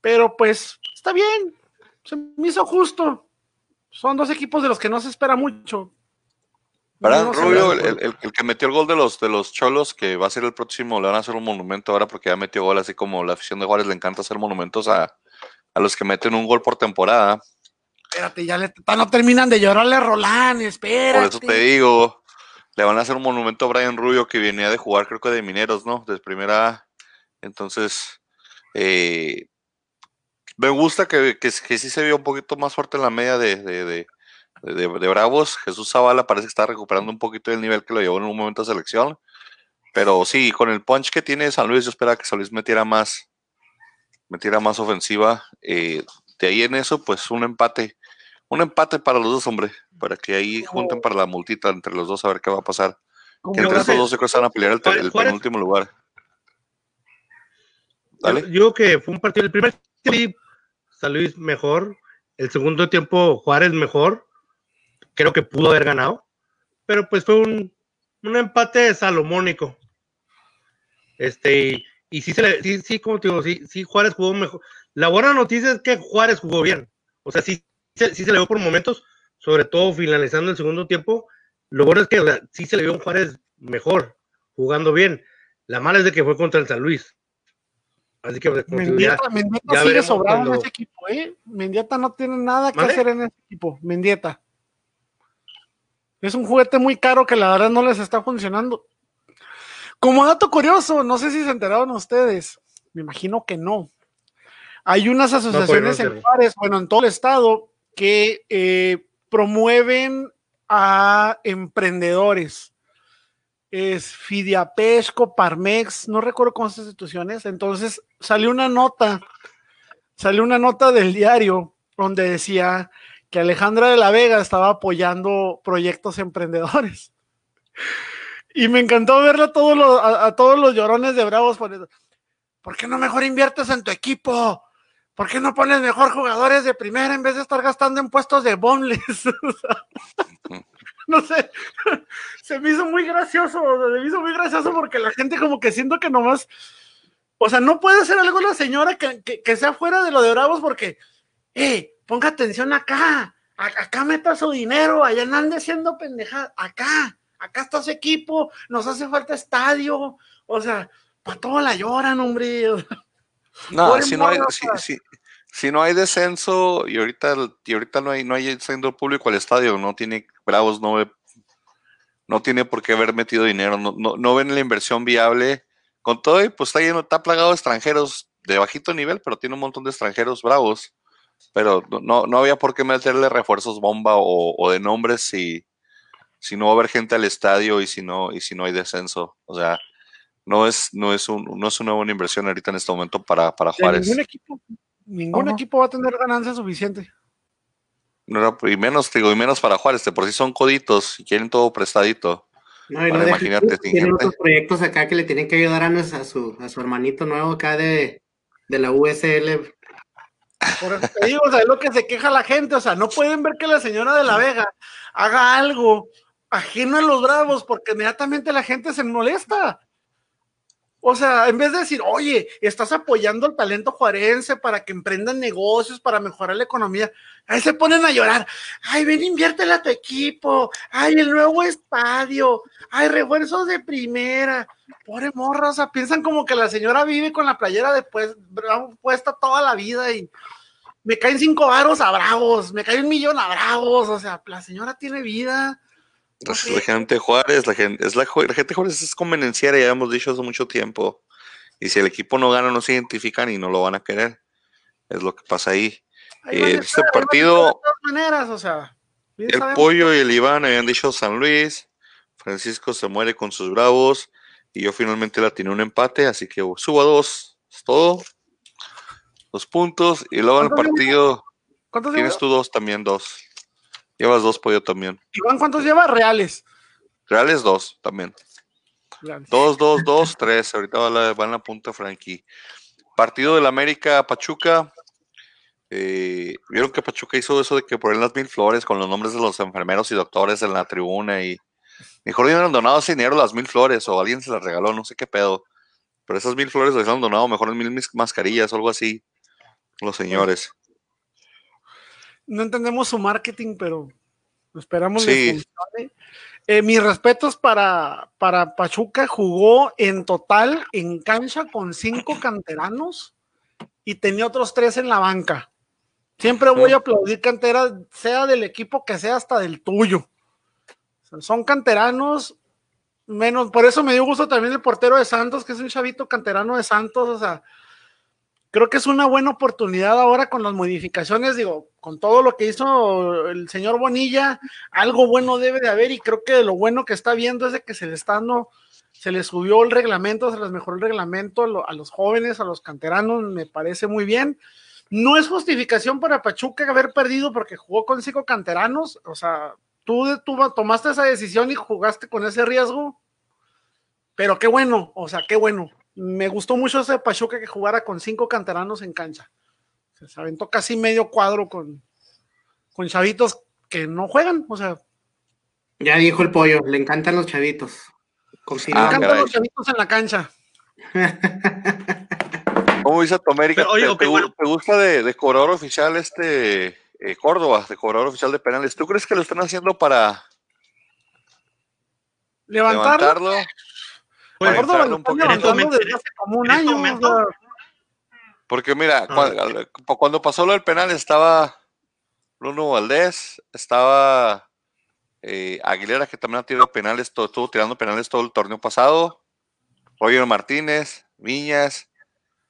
Speaker 3: Pero pues, está bien. Se me hizo justo. Son dos equipos de los que no se espera mucho. Se
Speaker 1: Rubio, el, el- el que metió el gol de los, de los Cholos, que va a ser el próximo, le van a hacer un monumento ahora porque ya metió gol, así como la afición de Juárez le encanta hacer monumentos a, a los que meten un gol por temporada.
Speaker 3: Espérate, ya le, no terminan de llorarle a Rolán, espérate.
Speaker 1: Por eso te digo, le van a hacer un monumento a Brian Rubio que venía de jugar, creo que de Mineros, ¿no? De primera. Entonces, eh, me gusta que, que, sí se vio un poquito más fuerte en la media de, de, de, de- de Bravos. Jesús Zavala parece que está recuperando un poquito el nivel que lo llevó en un momento de selección. Pero sí, con el punch que tiene San Luis, yo esperaba que San Luis metiera más, metiera más ofensiva. Eh, de ahí en eso, pues un empate. Un empate para los dos, hombre. Para que ahí junten para la multita entre los dos a ver qué va a pasar. Que entre
Speaker 2: creo
Speaker 1: dos se van a pelear el, penúltimo lugar. Dale.
Speaker 2: Yo, yo que fue un partido, el primer tiempo San Luis mejor, el segundo tiempo Juárez mejor, creo que pudo haber ganado, pero pues fue un, un empate salomónico. Este, y, y sí, se le, sí, sí, como te digo, sí, sí, Juárez jugó mejor. La buena noticia es que Juárez jugó bien, o sea, sí, se- sí se le vio por momentos, sobre todo finalizando el segundo tiempo. Lo bueno es que o sea, sí se le vio un Juárez mejor, jugando bien. La mala es de que fue contra el San Luis. Así que, te digo, ya-
Speaker 3: Mendieta, Mendieta
Speaker 2: ya
Speaker 3: sigue sobrado
Speaker 2: cuando-
Speaker 3: en ese equipo, ¿eh? Mendieta no tiene nada que hacer en ese equipo. Mendieta. Es un juguete muy caro que la verdad no les está funcionando. Como dato curioso, no sé si se enteraron ustedes, me imagino que no. Hay unas
Speaker 2: pues, no
Speaker 3: asociaciones en. Juárez, bueno, en todo el estado, que eh, promueven a emprendedores. Es Fidiapesco, Parmex, no recuerdo con estas instituciones. Entonces salió una nota, salió una nota del diario donde decía que Alejandra de la Vega estaba apoyando proyectos emprendedores. Y me encantó verle a todos los, a, todos los llorones de Bravos poniendo, ¿por qué no mejor inviertes en tu equipo? ¿Por qué no pones mejor jugadores de primera en vez de estar gastando en puestos de boneless? No sé, se me hizo muy gracioso, se me hizo muy gracioso porque la gente como que siento que nomás, o sea, no puede hacer algo la señora que, que, sea fuera de lo de Bravos porque, eh, ponga atención acá, acá meta su dinero, allá ande haciendo pendejadas, acá, acá está su equipo, nos hace falta estadio, o sea, para todo la lloran, hombre.
Speaker 1: No, si no hay, si, si- si no hay descenso y ahorita, y ahorita no hay, no hay público al estadio, no tiene Bravos, no ve- no tiene por qué haber metido dinero, no, no, no ven la inversión viable. Con todo, y pues está lleno, está plagado de extranjeros de bajito nivel, pero tiene un montón de extranjeros bravos. Pero no- no, no había por qué meterle refuerzos bomba o, o de nombres si, si no va a haber gente al estadio y si no, y si no hay descenso. O sea, no es, no es un, no es una buena inversión ahorita en este momento para, para Juárez.
Speaker 3: ningún equipo, ningún equipo va a tener ganancia suficiente.
Speaker 1: No y menos, te digo, y menos para Juárez, de por sí son coditos y quieren todo prestadito.
Speaker 4: No, y no
Speaker 1: imagínate, sin
Speaker 4: tienen
Speaker 1: gente.
Speaker 4: otros proyectos acá que le tienen que ayudar a, su, a su hermanito nuevo acá de, de la USL.
Speaker 3: Por eso te digo, o sea, es lo que se queja la gente, o sea, no pueden ver que la señora de la Vega haga algo ajeno a los bravos, porque inmediatamente la gente se molesta. O sea, en vez de decir, oye, estás apoyando al talento juarense para que emprendan negocios, para mejorar la economía, ahí se ponen a llorar. Ay, ven, inviértela a tu equipo. Ay, el nuevo estadio. Ay, refuerzos de primera. Pobre morra, o sea, piensan como que la señora vive con la playera después puesta toda la vida y me caen cinco varos a bravos, me cae un millón a bravos. O sea, la señora tiene vida
Speaker 1: pues la gente Juárez, la gente, es la, gente Juárez es convenenciera, ya hemos dicho hace mucho tiempo. Y si el equipo no gana, no se identifican y no lo van a querer. Es lo que pasa ahí. este partido,
Speaker 3: maneras, o sea,
Speaker 1: el Pollo y el Iván habían dicho San Luis. Francisco se muere con sus bravos. Y yo finalmente la tiene un empate, así que subo a dos. Es todo. Dos puntos. Y luego el partido. ¿Cuántos Tienes tú dos también, dos. Llevas dos pollo también.
Speaker 3: Iván, ¿cuántos lleva? Reales.
Speaker 1: Reales dos también. Dos, dos, dos, tres. Ahorita va, la, en la punta Frankie. Partido del América Pachuca. Eh, Vieron que Pachuca hizo eso de que ponen las mil flores con los nombres de los enfermeros y doctores en la tribuna y mejor hubieran donado ese dinero las mil flores o alguien se las regaló, no sé qué pedo. Pero esas mil flores les han donado mejor en mil mascarillas o algo así. Los señores
Speaker 3: no entendemos su marketing, pero esperamos que funcione. Eh, mis respetos para, para Pachuca, jugó en total en cancha con cinco canteranos y tenía otros tres en la banca. Siempre voy a aplaudir cantera, sea del equipo que sea, hasta del tuyo. son canteranos, menos, por eso me dio gusto también el portero de Santos, que es un chavito canterano de Santos, o sea, creo que es una buena oportunidad ahora con las modificaciones, digo, con todo lo que hizo el señor Bonilla, algo bueno debe de haber y creo que lo bueno que está viendo es de que se le está dando, se le subió el reglamento, se les mejoró el reglamento a los jóvenes, a los canteranos, me parece muy bien. No es justificación para Pachuca haber perdido porque jugó con cinco canteranos, o sea, tú, tú tomaste esa decisión y jugaste con ese riesgo, pero qué bueno, o sea, qué bueno me gustó mucho ese Pachuca que jugara con cinco canteranos en cancha. Se aventó casi medio cuadro con, con chavitos que no juegan, o sea.
Speaker 4: Ya dijo el pollo, le encantan los chavitos.
Speaker 3: le encantan los chavitos en la cancha.
Speaker 1: ¿Cómo dice tu América? ¿Te, gusta de, cobrador oficial este eh, Córdoba, de cobrador oficial de penales? ¿Tú crees que lo están haciendo para
Speaker 3: levantarlo?
Speaker 1: Pues, Porque mira, ah. cuando, pasó lo del penal estaba Bruno Valdés, estaba eh, Aguilera, que también ha tirado penales, estuvo tirando penales todo el torneo pasado, Roger Martínez, Viñas,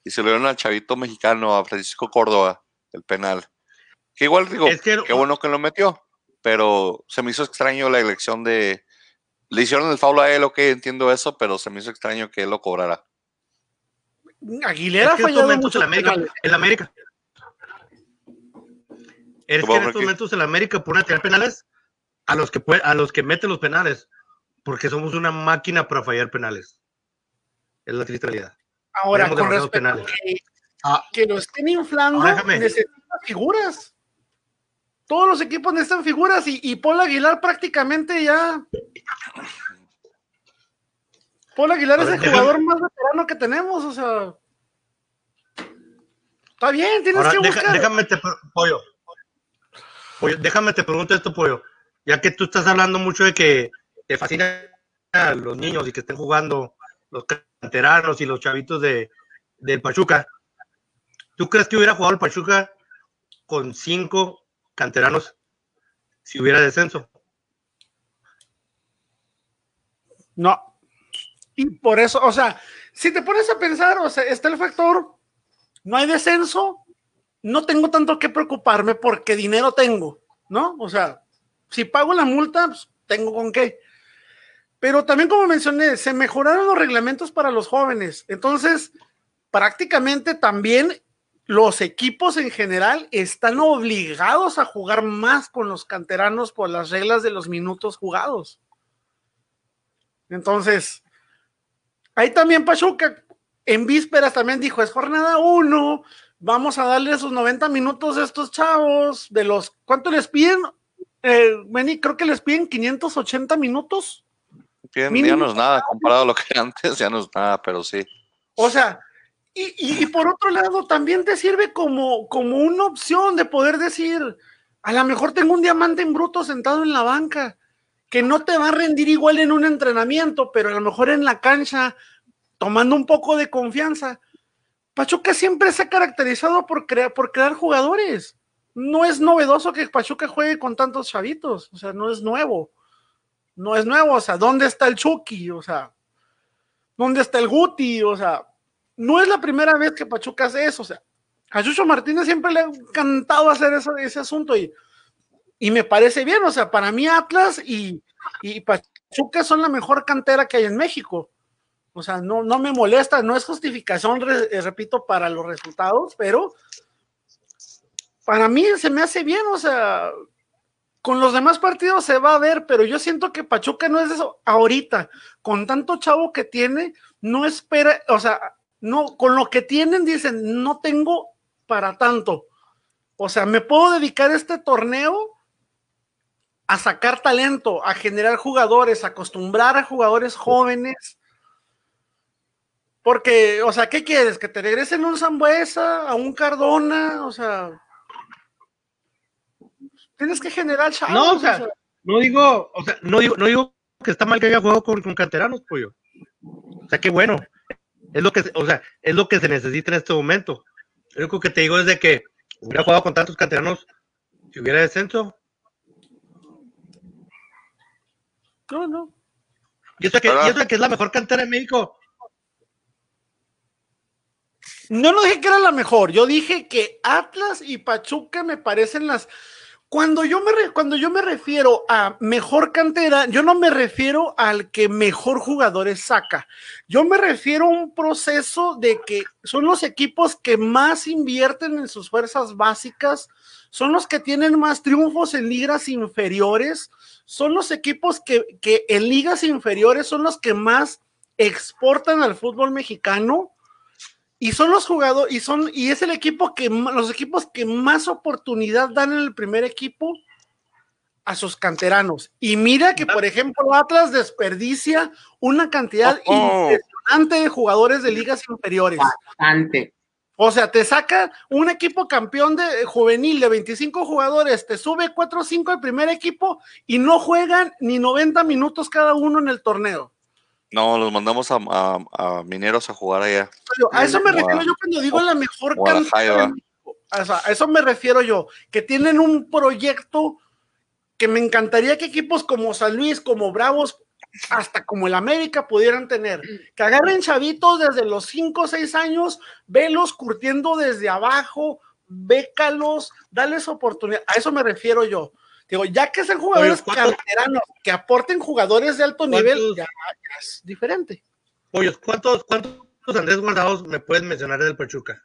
Speaker 1: y se lo dieron al chavito mexicano, a Francisco Córdoba, el penal. Que igual digo, qué bueno que lo metió, pero se me hizo extraño la elección de, le hicieron el foul a él, ok, entiendo eso, pero se me hizo extraño que él lo cobrara.
Speaker 3: Aguilera fue
Speaker 2: en mucho en América. En América. Es que en estos momentos en América pone a tirar penales a los que a los que meten los penales, porque somos una máquina para fallar penales. Es la triste realidad.
Speaker 3: Ahora, con respecto a que, ah. que, lo estén inflando, necesitan figuras todos los equipos necesitan figuras y, y Paul Aguilar prácticamente ya. Paul Aguilar es el jugador más veterano que tenemos, o sea. Está bien, tienes que buscar.
Speaker 2: déjame te, pollo. Déjame te pregunto esto, pollo. Ya que tú estás hablando mucho de que te fascina a los niños y que estén jugando los canteranos y los chavitos de, del Pachuca. ¿Tú crees que hubiera jugado el Pachuca con cinco canteranos si hubiera descenso.
Speaker 3: No. Y por eso, o sea, si te pones a pensar, o sea, está el factor, no hay descenso, no tengo tanto que preocuparme porque dinero tengo, ¿no? O sea, si pago la multa, pues, tengo con qué. Pero también, como mencioné, se mejoraron los reglamentos para los jóvenes. Entonces, prácticamente también los equipos en general están obligados a jugar más con los canteranos por las reglas de los minutos jugados. Entonces, ahí también Pachuca en vísperas también dijo, es jornada uno, vamos a darle esos 90 minutos a estos chavos, de los, ¿cuánto les piden? Eh, creo que les piden 580 minutos.
Speaker 1: ya no es nada, comparado a lo que antes, ya no es nada, pero sí.
Speaker 3: O sea, y, y, por otro lado, también te sirve como, como una opción de poder decir, a lo mejor tengo un diamante en bruto sentado en la banca, que no te va a rendir igual en un entrenamiento, pero a lo mejor en la cancha, tomando un poco de confianza. Pachuca siempre se ha caracterizado por, crear, por crear jugadores. No es novedoso que Pachuca juegue con tantos chavitos, o sea, no es nuevo. No es nuevo, o sea, ¿dónde está el Chucky? O sea, ¿dónde está el Guti? O sea, no es la primera vez que Pachuca hace eso, o sea, a Chucho Martínez siempre le ha encantado hacer ese asunto y, y me parece bien, o sea, para mí Atlas y, y Pachuca son la mejor cantera que hay en México. O sea, no, no me molesta, no es justificación, eh, repito, para los resultados, pero para mí se me hace bien, o sea, con los demás partidos se va a ver, pero yo siento que Pachuca no es eso ahorita, con tanto chavo que tiene, no espera, o sea, no, con lo que tienen dicen, no tengo para tanto. O sea, me puedo dedicar este torneo a sacar talento, a generar jugadores, a acostumbrar a jugadores jóvenes porque, o sea, ¿qué quieres? ¿Que te regresen un Zambuesa, a un Cardona? O sea, tienes que generar
Speaker 2: chavos. No, o sea, no digo, o sea, no digo, no digo que está mal que haya jugado con, con canteranos, pollo. O sea, qué bueno. Es lo que, o sea, es lo que se necesita en este momento. Lo único que te digo es de que hubiera jugado con tantos canteranos si hubiera descenso.
Speaker 3: No, no.
Speaker 2: Y eso que, y eso que es la mejor cantera en México.
Speaker 3: No lo dije que era la mejor, yo dije que Atlas y Pachuca me parecen las... Cuando yo, me cuando yo me refiero a mejor cantera, yo no me refiero al que mejor jugadores saca. Yo me refiero a un proceso de que son los equipos que más invierten en sus fuerzas básicas, son los que tienen más triunfos en ligas inferiores, son los equipos que, que en ligas inferiores son los que más exportan al fútbol mexicano y son los jugadores, y son, y es el equipo que los equipos que más oportunidad dan en el primer equipo a sus canteranos. Y mira que, por ejemplo, Atlas desperdicia una cantidad oh, oh. impresionante de jugadores de ligas inferiores.
Speaker 4: Bastante.
Speaker 3: O sea, te saca un equipo campeón de juvenil de 25 jugadores, te sube 4 o 5 al primer equipo y no juegan ni 90 minutos cada uno en el torneo.
Speaker 1: No, los mandamos a, mineros a jugar allá.
Speaker 3: a eso me refiero yo cuando digo la mejor cantidad. a eso me refiero yo, que tienen un proyecto que me encantaría que equipos como San Luis, como Bravos, hasta como el América pudieran tener. Que agarren chavitos desde los 5 o 6 años, velos curtiendo desde abajo, bécalos, dales oportunidad. A eso me refiero yo. Digo, ya que sean jugadores canteranos que aporten jugadores de alto nivel, ya, es diferente.
Speaker 2: Oye, ¿cuántos, ¿cuántos Andrés Guardados me puedes mencionar del Pachuca?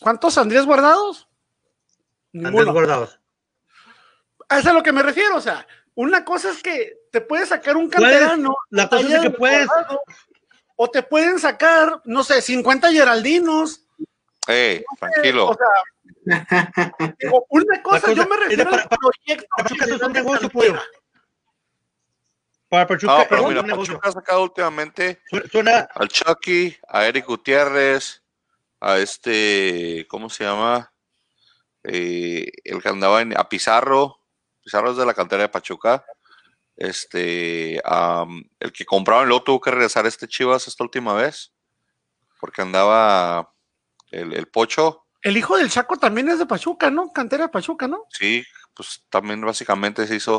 Speaker 3: ¿Cuántos Andrés Guardados?
Speaker 2: Andrés Guardados.
Speaker 3: A eso es a lo que me refiero, o sea, una cosa es que te puedes sacar un canterano.
Speaker 2: La cosa es que puedes.
Speaker 3: o te pueden sacar, no sé, 50 Geraldinos.
Speaker 1: Eh, tranquilo. O sea,
Speaker 3: una cosa, yo me refiero para, para, proyecto.
Speaker 2: Pachuca es un negocio, pollo. Para
Speaker 1: Pachuca, no, pero mira, Pachuca ha sacado últimamente
Speaker 2: Suena...
Speaker 1: al Chucky, a Eric Gutiérrez, a este, ¿cómo se llama? Eh, el que andaba en, a Pizarro, Pizarro es de la cantera de Pachuca. Este, um, el que compraba el loto tuvo que regresar a este Chivas esta última vez, porque andaba el, el Pocho,
Speaker 3: el hijo del Chaco también es de Pachuca, ¿no? Cantera de Pachuca, ¿no?
Speaker 1: Sí, pues también básicamente se hizo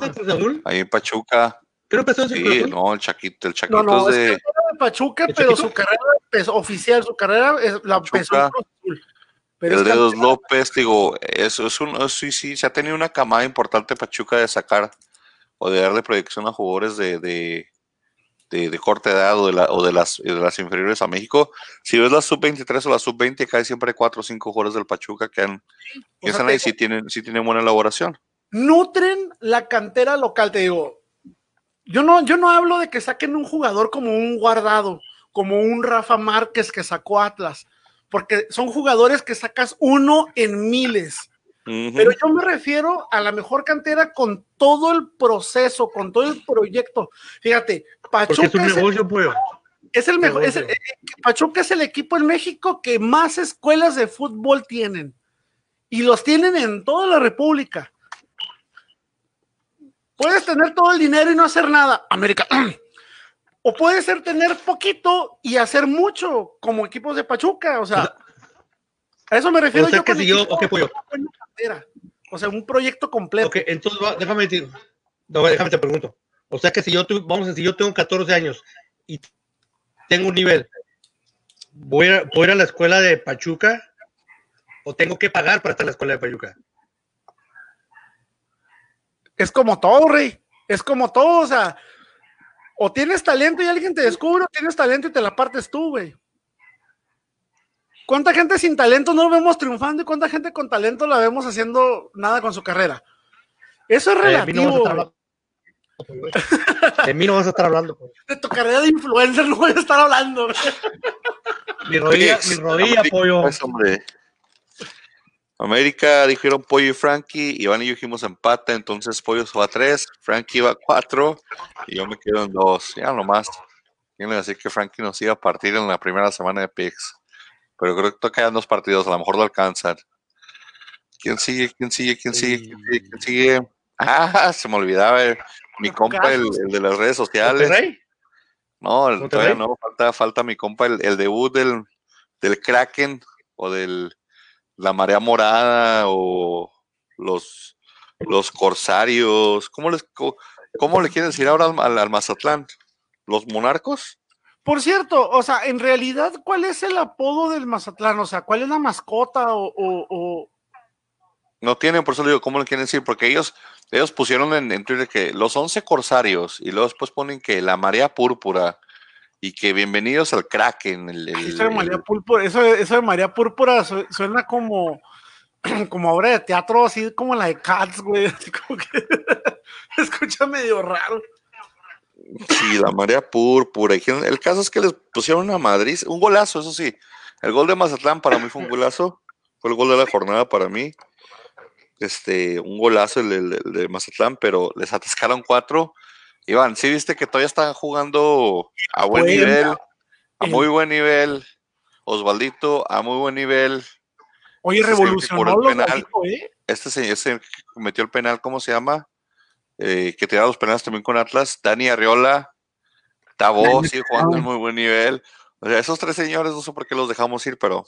Speaker 1: ahí en Pachuca.
Speaker 2: Creo que sí,
Speaker 1: no, el Chaquito, el Chaquito no, no, es de...
Speaker 3: de Pachuca, pero su carrera es oficial, su carrera es la empezó
Speaker 1: Azul. Pero el de Dos López, digo, eso es un, sí, sí, se ha tenido una camada importante Pachuca de sacar o de darle proyección a jugadores de, de, de, corta edad o de, la, o de, las, de las inferiores a México. Si ves la sub-23 o la sub-20, cae siempre 4 o 5 jugadores del Pachuca que, han, que están ahí, si tienen, si tienen buena elaboración.
Speaker 3: Nutren la cantera local, te digo. Yo no, yo no hablo de que saquen un jugador como un guardado, como un Rafa Márquez que sacó Atlas, porque son jugadores que sacas uno en miles. Pero yo me refiero a la mejor cantera con todo el proceso, con todo el proyecto. Fíjate, Pachuca.
Speaker 2: es un negocio, pues.
Speaker 3: Es el mejor. Es el- eh, Pachuca es el equipo en México que más escuelas de fútbol tienen. Y los tienen en toda la República. Puedes tener todo el dinero y no hacer nada. América. O puede ser tener poquito y hacer mucho, como equipos de Pachuca. O sea, a eso me refiero
Speaker 2: O sea
Speaker 3: yo
Speaker 2: que
Speaker 3: con
Speaker 2: si yo-
Speaker 3: equipo
Speaker 2: ok, Pollo.
Speaker 3: O sea, un proyecto completo.
Speaker 2: Ok, entonces va- déjame decir, no, déjame te pregunto. O sea que si yo tu- vamos a decir, yo tengo 14 años y tengo un nivel, voy a, voy a ir a la escuela de Pachuca o tengo que pagar para estar en la escuela de Pachuca.
Speaker 3: Es como todo, Rey. Es como todo, o sea, o tienes talento y alguien te descubre, o tienes talento y te la partes tú, güey. ¿Cuánta gente sin talento no vemos triunfando y cuánta gente con talento la vemos haciendo nada con su carrera? Eso es
Speaker 2: Eh, de mí no vas a
Speaker 3: relativo.
Speaker 2: estar
Speaker 3: güey.
Speaker 2: hablando. De mí no vas a estar hablando. pues.
Speaker 3: de tu carrera de influencer no voy a estar hablando.
Speaker 2: Mi rodilla, mi rodilla,
Speaker 1: América,
Speaker 2: pollo.
Speaker 1: pues, hombre. América dijeron Pollo y Frankie, Iván y yo dijimos empate, entonces Pollo se va a tres, Frankie va a cuatro y yo me quedo en dos. Ya nomás. Quieren decir que Frankie nos iba a partir en la primera semana de Pix. Pero creo que quedan dos partidos, a lo mejor lo alcanzan. ¿Quién sigue? ¿Quién sigue? ¿Quién sigue? ¿Quién sigue? ¿Quién sigue? Ah, se me olvidaba eh, mi compa, el, el de las redes sociales. No, el- todavía no, falta, falta mi compa, el, el debut del, del Kraken o del la marea morada o los, los corsarios. ¿Cómo, les, cómo le quieren decir ahora al, al- al Mazatlán? ¿Los monarcos?
Speaker 3: Por cierto, o sea, en realidad, ¿cuál es el apodo del Mazatlán? O sea, ¿cuál es la mascota o, o- o-
Speaker 1: No tienen, por eso le digo, ¿cómo le quieren decir? Porque ellos, ellos pusieron en, en Twitter que los 11 corsarios y luego después ponen que la marea púrpura y que bienvenidos al Kraken. el- el-
Speaker 3: Eso de María
Speaker 1: el-
Speaker 3: Púrpura, eso, eso de María Púrpura su- suena como, como obra de teatro, así como la de Cats, güey. Así como que escucha medio raro.
Speaker 1: Sí, la marea púrpura. El caso es que les pusieron a Madrid un golazo, eso sí. El gol de Mazatlán para mí fue un golazo. Fue el gol de la jornada para mí. Este, un golazo el, el- el de Mazatlán, pero les atascaron cuatro. Iván, ¿sí viste que todavía están jugando a buen
Speaker 3: Bueno,
Speaker 1: nivel? A muy buen nivel. Osvaldito, a muy buen nivel.
Speaker 3: Oye,
Speaker 1: Ese es el que
Speaker 3: revolucionó
Speaker 1: el penal.
Speaker 3: ¿eh?
Speaker 1: Este señor ese que cometió el penal, ¿cómo se llama? Eh, que tiraba los penales también con Atlas. Dani Arriola, Tabo, sigue jugando a muy buen nivel. O sea, esos tres señores, no sé por qué los dejamos ir, pero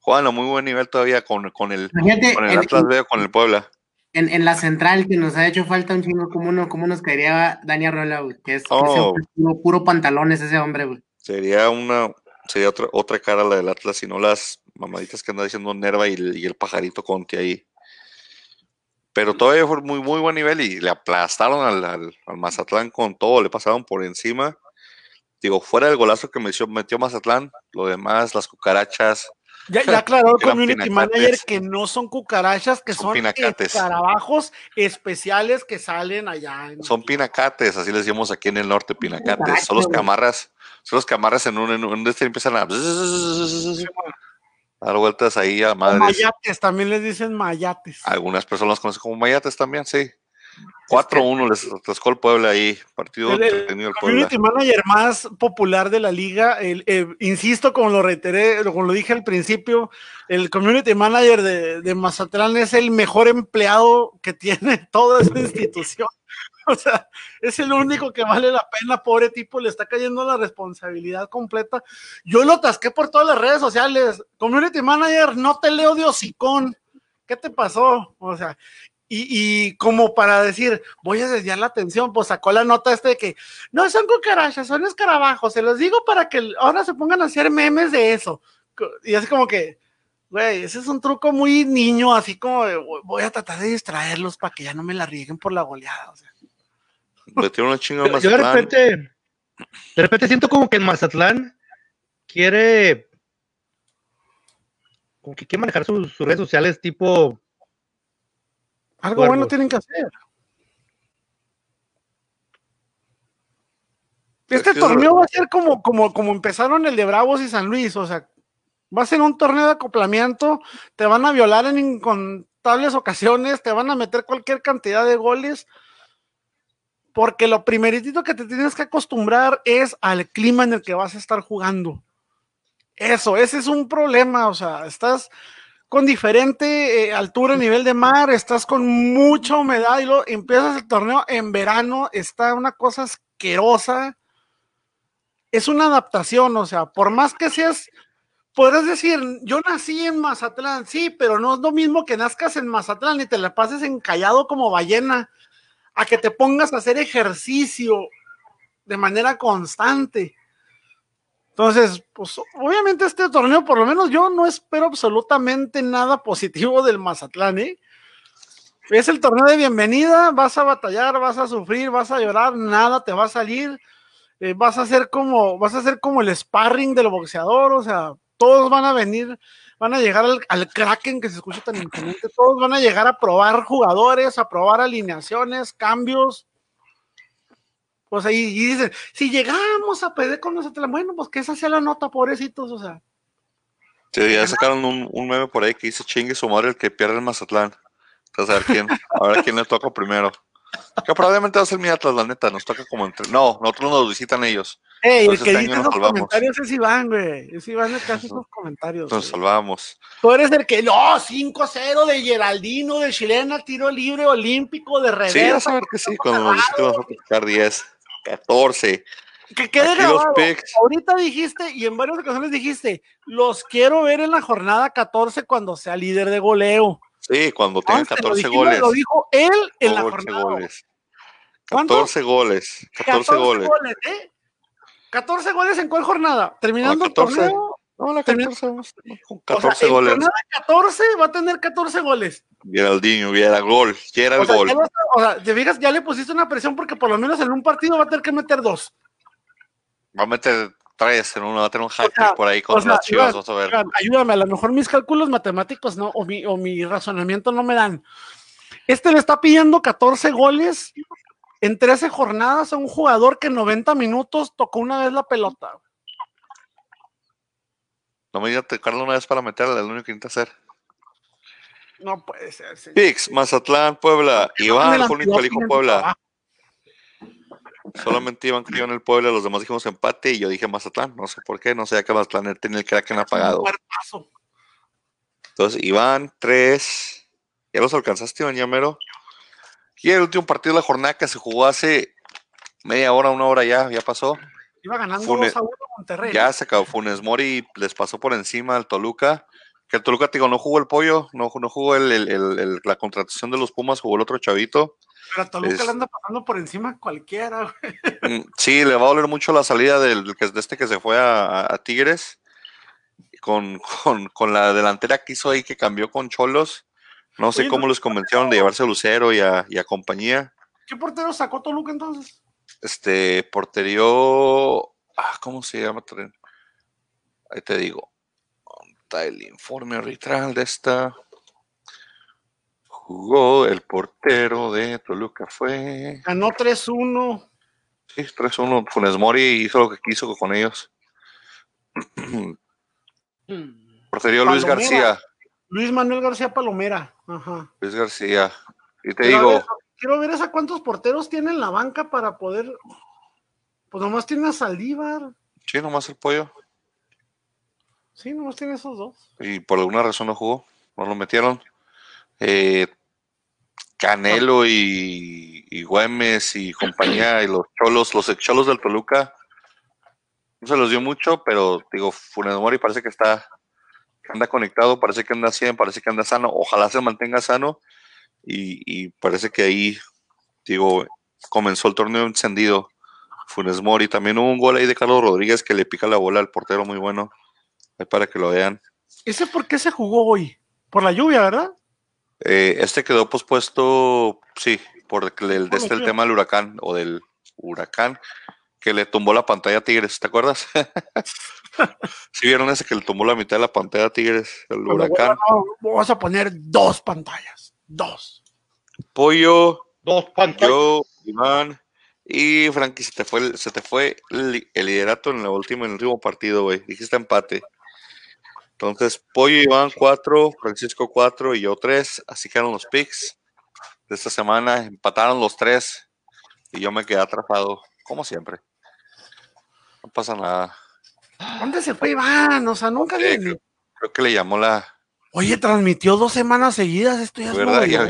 Speaker 1: juegan a muy buen nivel todavía con, con el,
Speaker 4: Imagínate,
Speaker 1: con el
Speaker 4: en,
Speaker 1: Atlas B o con el Puebla.
Speaker 4: en- en la central que nos ha hecho falta un chingo, ¿cómo, no, cómo nos caería Dani Arrola, güey? Que es,
Speaker 1: Oh.
Speaker 4: puro, puro pantalones ese hombre, güey.
Speaker 1: Sería una, sería otra, otra cara la del Atlas y no las mamaditas que anda diciendo Nerva y el, y el pajarito Conti ahí. Pero todavía fue muy, muy buen nivel y le aplastaron al, al- al Mazatlán con todo, le pasaron por encima. Digo, fuera del golazo que metió, metió Mazatlán, lo demás, las cucarachas,
Speaker 3: Ya, ya aclaró el community manager que no son cucarachas, que
Speaker 1: Son pinacates.
Speaker 3: trabajos especiales que salen allá. en-
Speaker 1: son pinacates, así les decimos aquí en el norte, pinacates. Son los que
Speaker 4: güey.
Speaker 1: amarras, son los que amarras en un, en un de este empiezan a dar vueltas ahí a
Speaker 3: O
Speaker 1: madres.
Speaker 3: mayates, también les dicen mayates.
Speaker 1: Algunas personas conocen como mayates también, sí. 4-1 les atascó el Puebla ahí. Partido
Speaker 3: El- el
Speaker 1: el Puebla.
Speaker 3: community manager más popular de la liga, el, eh, insisto, como lo reiteré, como lo dije al principio, el community manager de, de Mazatlán es el mejor empleado que tiene toda esa institución. O sea, es el único que vale la pena, pobre tipo, le está cayendo la responsabilidad completa. Yo lo tasqué por todas las redes sociales. Community manager, no te leo de hocicón. ¿Qué te pasó? O sea, y, y como para decir, voy a desviar la atención, pues sacó la nota este de que no son cucarachas, son escarabajos. Se los digo para que ahora se pongan a hacer memes de eso. Y así como que, güey, ese es un truco muy niño, así como de, voy a tratar de distraerlos para que ya no me la rieguen por la goleada. o sea.
Speaker 1: Metieron una chinga más.
Speaker 2: Yo de repente, de repente siento como que el Mazatlán quiere, como que quiere manejar sus, sus redes sociales tipo,
Speaker 3: Algo
Speaker 2: Cuervos.
Speaker 3: bueno tienen que hacer. Este
Speaker 1: Es
Speaker 3: torneo va a ser como, como, como empezaron el de Bravos y San Luis, o sea, va a ser un torneo de acoplamiento, te van a violar en incontables ocasiones, te van a meter cualquier cantidad de goles, Porque lo primeritito que te tienes que acostumbrar es al clima en el que vas a estar jugando. Eso, ese es un problema. O sea, estás con diferente eh, altura, nivel de mar, estás con mucha humedad y luego empiezas el torneo en verano, está una cosa asquerosa. Es una adaptación, o sea, por más que seas, podrás decir, yo nací en Mazatlán, sí, pero no es lo mismo que nazcas en Mazatlán y te la pases encallado como ballena, a que te pongas a hacer ejercicio de manera constante. Entonces, pues obviamente este torneo, por lo menos yo no espero absolutamente nada positivo del Mazatlán, ¿eh? Es el torneo de bienvenida, vas a batallar, vas a sufrir, vas a llorar, nada te va a salir, eh, vas a ser como, vas a ser como el sparring del boxeador, o sea, todos van a venir, van a llegar al, al Kraken que se escucha tan imponente, todos van a llegar a probar jugadores, a probar alineaciones, cambios, pues ahí y dicen, si llegamos a perder con nosotros, bueno, pues que esa sea la nota, pobrecitos, o sea.
Speaker 1: Sí, ya sacaron un, un meme por ahí que dice chingue su madre el que pierde el Mazatlán. Entonces, a ver quién, a ver quién le toca primero. Que probablemente va a ser mi Atlas, la neta, nos toca como entre. No, nosotros nos visitan ellos.
Speaker 3: Ey, el que
Speaker 1: este
Speaker 3: dice
Speaker 1: salvamos.
Speaker 3: comentarios es Iván, güey. Es Iván el que hace esos comentarios.
Speaker 1: Nos
Speaker 3: güey.
Speaker 1: salvamos.
Speaker 3: Tú eres el que, no, 5-0 de Geraldino, de Chilena, tiro libre olímpico, de
Speaker 1: Sí, vas
Speaker 3: reversa.
Speaker 1: a ver que sí, cuando nos vamos a tocar 10, 14.
Speaker 3: que quede
Speaker 1: los
Speaker 3: grabado. Ahorita dijiste, y en varias ocasiones dijiste, los quiero ver en la jornada 14 cuando sea líder de goleo.
Speaker 1: Sí, cuando
Speaker 3: lo
Speaker 1: 14
Speaker 3: dijimos,
Speaker 1: goles.
Speaker 3: Lo dijo él en la
Speaker 1: 14
Speaker 3: jornada.
Speaker 1: goles.
Speaker 3: ¿Cuánto?
Speaker 1: 14 goles. 14 goles.
Speaker 3: ¿eh? 14 goles en cuál jornada? Terminando
Speaker 1: 14.
Speaker 3: el torneo.
Speaker 1: No, la
Speaker 3: Termina-
Speaker 1: 14, vamos, con
Speaker 3: o sea,
Speaker 1: 14
Speaker 3: en
Speaker 1: goles.
Speaker 3: jornada 14 va a tener 14 goles.
Speaker 1: Geraldinho, hubiera gol, ya era
Speaker 3: O
Speaker 1: el gol.
Speaker 3: ya lo- o sea, te fijas, ya le pusiste una presión porque por lo menos en un partido va a tener que meter dos.
Speaker 1: Va a meter tres en uno, va a tener un hack
Speaker 3: sea,
Speaker 1: por ahí
Speaker 3: O sea,
Speaker 1: las chivas,
Speaker 3: Iván,
Speaker 1: vas a ver.
Speaker 3: Iván, ayúdame, a lo mejor mis cálculos matemáticos no, o mi, o mi razonamiento no me dan. Este le está pidiendo 14 goles en 13 jornadas a un jugador que en 90 minutos tocó una vez la pelota.
Speaker 1: No me digas tocarlo una vez para meterla, es lo único que intenta hacer.
Speaker 3: No puede ser. señor.
Speaker 1: Pix, Mazatlán, Puebla,
Speaker 3: En
Speaker 1: Iván,
Speaker 3: el
Speaker 1: elijo
Speaker 3: antidoping
Speaker 1: Puebla. Solamente Iván creyó en el Puebla, los demás dijimos empate y yo dije Mazatlán, no sé por qué, no sé, que Mazatlán tenía el Kraken apagado.
Speaker 3: Un cuerpazo.
Speaker 1: Entonces, Iván, tres. ¿Ya los alcanzaste, Iván Llamero? Y el último partido de la jornada que se jugó hace media hora, una hora ya, ya pasó.
Speaker 3: Iba ganando
Speaker 1: Fune-
Speaker 3: 2 a 1 Monterrey.
Speaker 1: Ya se acabó Funes Mori, les pasó por encima al Toluca. Que el Toluca, te digo, no jugó el pollo, no, no jugó el, el- el- el- la contratación de los Pumas, jugó el otro chavito.
Speaker 3: Pero a Toluca
Speaker 1: es-
Speaker 3: le anda pasando por encima a cualquiera. güey.
Speaker 1: Mm, Sí, le va a doler mucho la salida del, de este que se fue a, a- a Tigres. Con, con, con la delantera que hizo ahí que cambió con Cholos. No sé
Speaker 3: Oye,
Speaker 1: cómo
Speaker 3: no-
Speaker 1: les convencieron de llevarse a Lucero y a, y a compañía.
Speaker 3: ¿Qué portero sacó Toluca entonces?
Speaker 1: Este, porterio. Ah, ¿cómo se llama? Ahí te digo. ¿Dónde Está el informe arbitral de esta. Jugó el portero de Toluca, fue.
Speaker 3: Ganó 3-1.
Speaker 1: Sí, 3-1. Funes Mori hizo lo que quiso con ellos. Porterio Luis
Speaker 3: Palomera.
Speaker 1: García.
Speaker 3: Luis Manuel García Palomera. Ajá.
Speaker 1: Luis García. Y te
Speaker 3: Pero a
Speaker 1: digo,
Speaker 3: ver, quiero ver esa cuántos porteros tiene en la banca para poder. Pues nomás tiene a Saldívar.
Speaker 1: sí, nomás el pollo.
Speaker 3: Sí, nomás tiene esos dos.
Speaker 1: y por alguna razón no jugó, no lo metieron. Eh, Canelo y, y Güemes y compañía y los cholos, los ex cholos del Toluca, no se los dio mucho, pero digo, Funes Mori parece que está, anda conectado, parece que anda 100, parece que anda sano, ojalá se mantenga sano y, y parece que ahí, digo, comenzó el torneo encendido. Funes Mori, también hubo un gol ahí de Carlos Rodríguez que le pica la bola al portero muy bueno, ahí para que lo vean.
Speaker 3: ¿Ese por qué se jugó hoy? Por la lluvia, ¿verdad?
Speaker 1: Eh, este quedó pospuesto, sí, por el, este,
Speaker 3: la
Speaker 1: el
Speaker 3: lluvia.
Speaker 1: tema del huracán o del huracán que le tumbó la pantalla a Tigres, ¿te acuerdas? ¿Sí vieron ese que le tumbó la mitad de la pantalla a Tigres, el
Speaker 3: Cuando
Speaker 1: huracán?
Speaker 3: vuelva, no, Vamos a poner dos pantallas. Dos.
Speaker 1: Pollo,
Speaker 2: Dos pantallas.
Speaker 1: yo, Iván y Frankie, se te fue, el, se te fue el, el liderato en la última, en el último partido, güey. Dijiste empate. Entonces, Pollo, Iván, 4, Francisco 4 y yo 3. Así quedaron los picks de esta semana. Empataron los tres. y yo me quedé atrapado, como siempre. Pasa nada.
Speaker 3: ¿Dónde se fue Iván? O sea, nunca viene.
Speaker 1: Creo que le llamó la.
Speaker 3: Oye, transmitió dos semanas seguidas. Esto ya es
Speaker 1: ¿Verdad? Ya.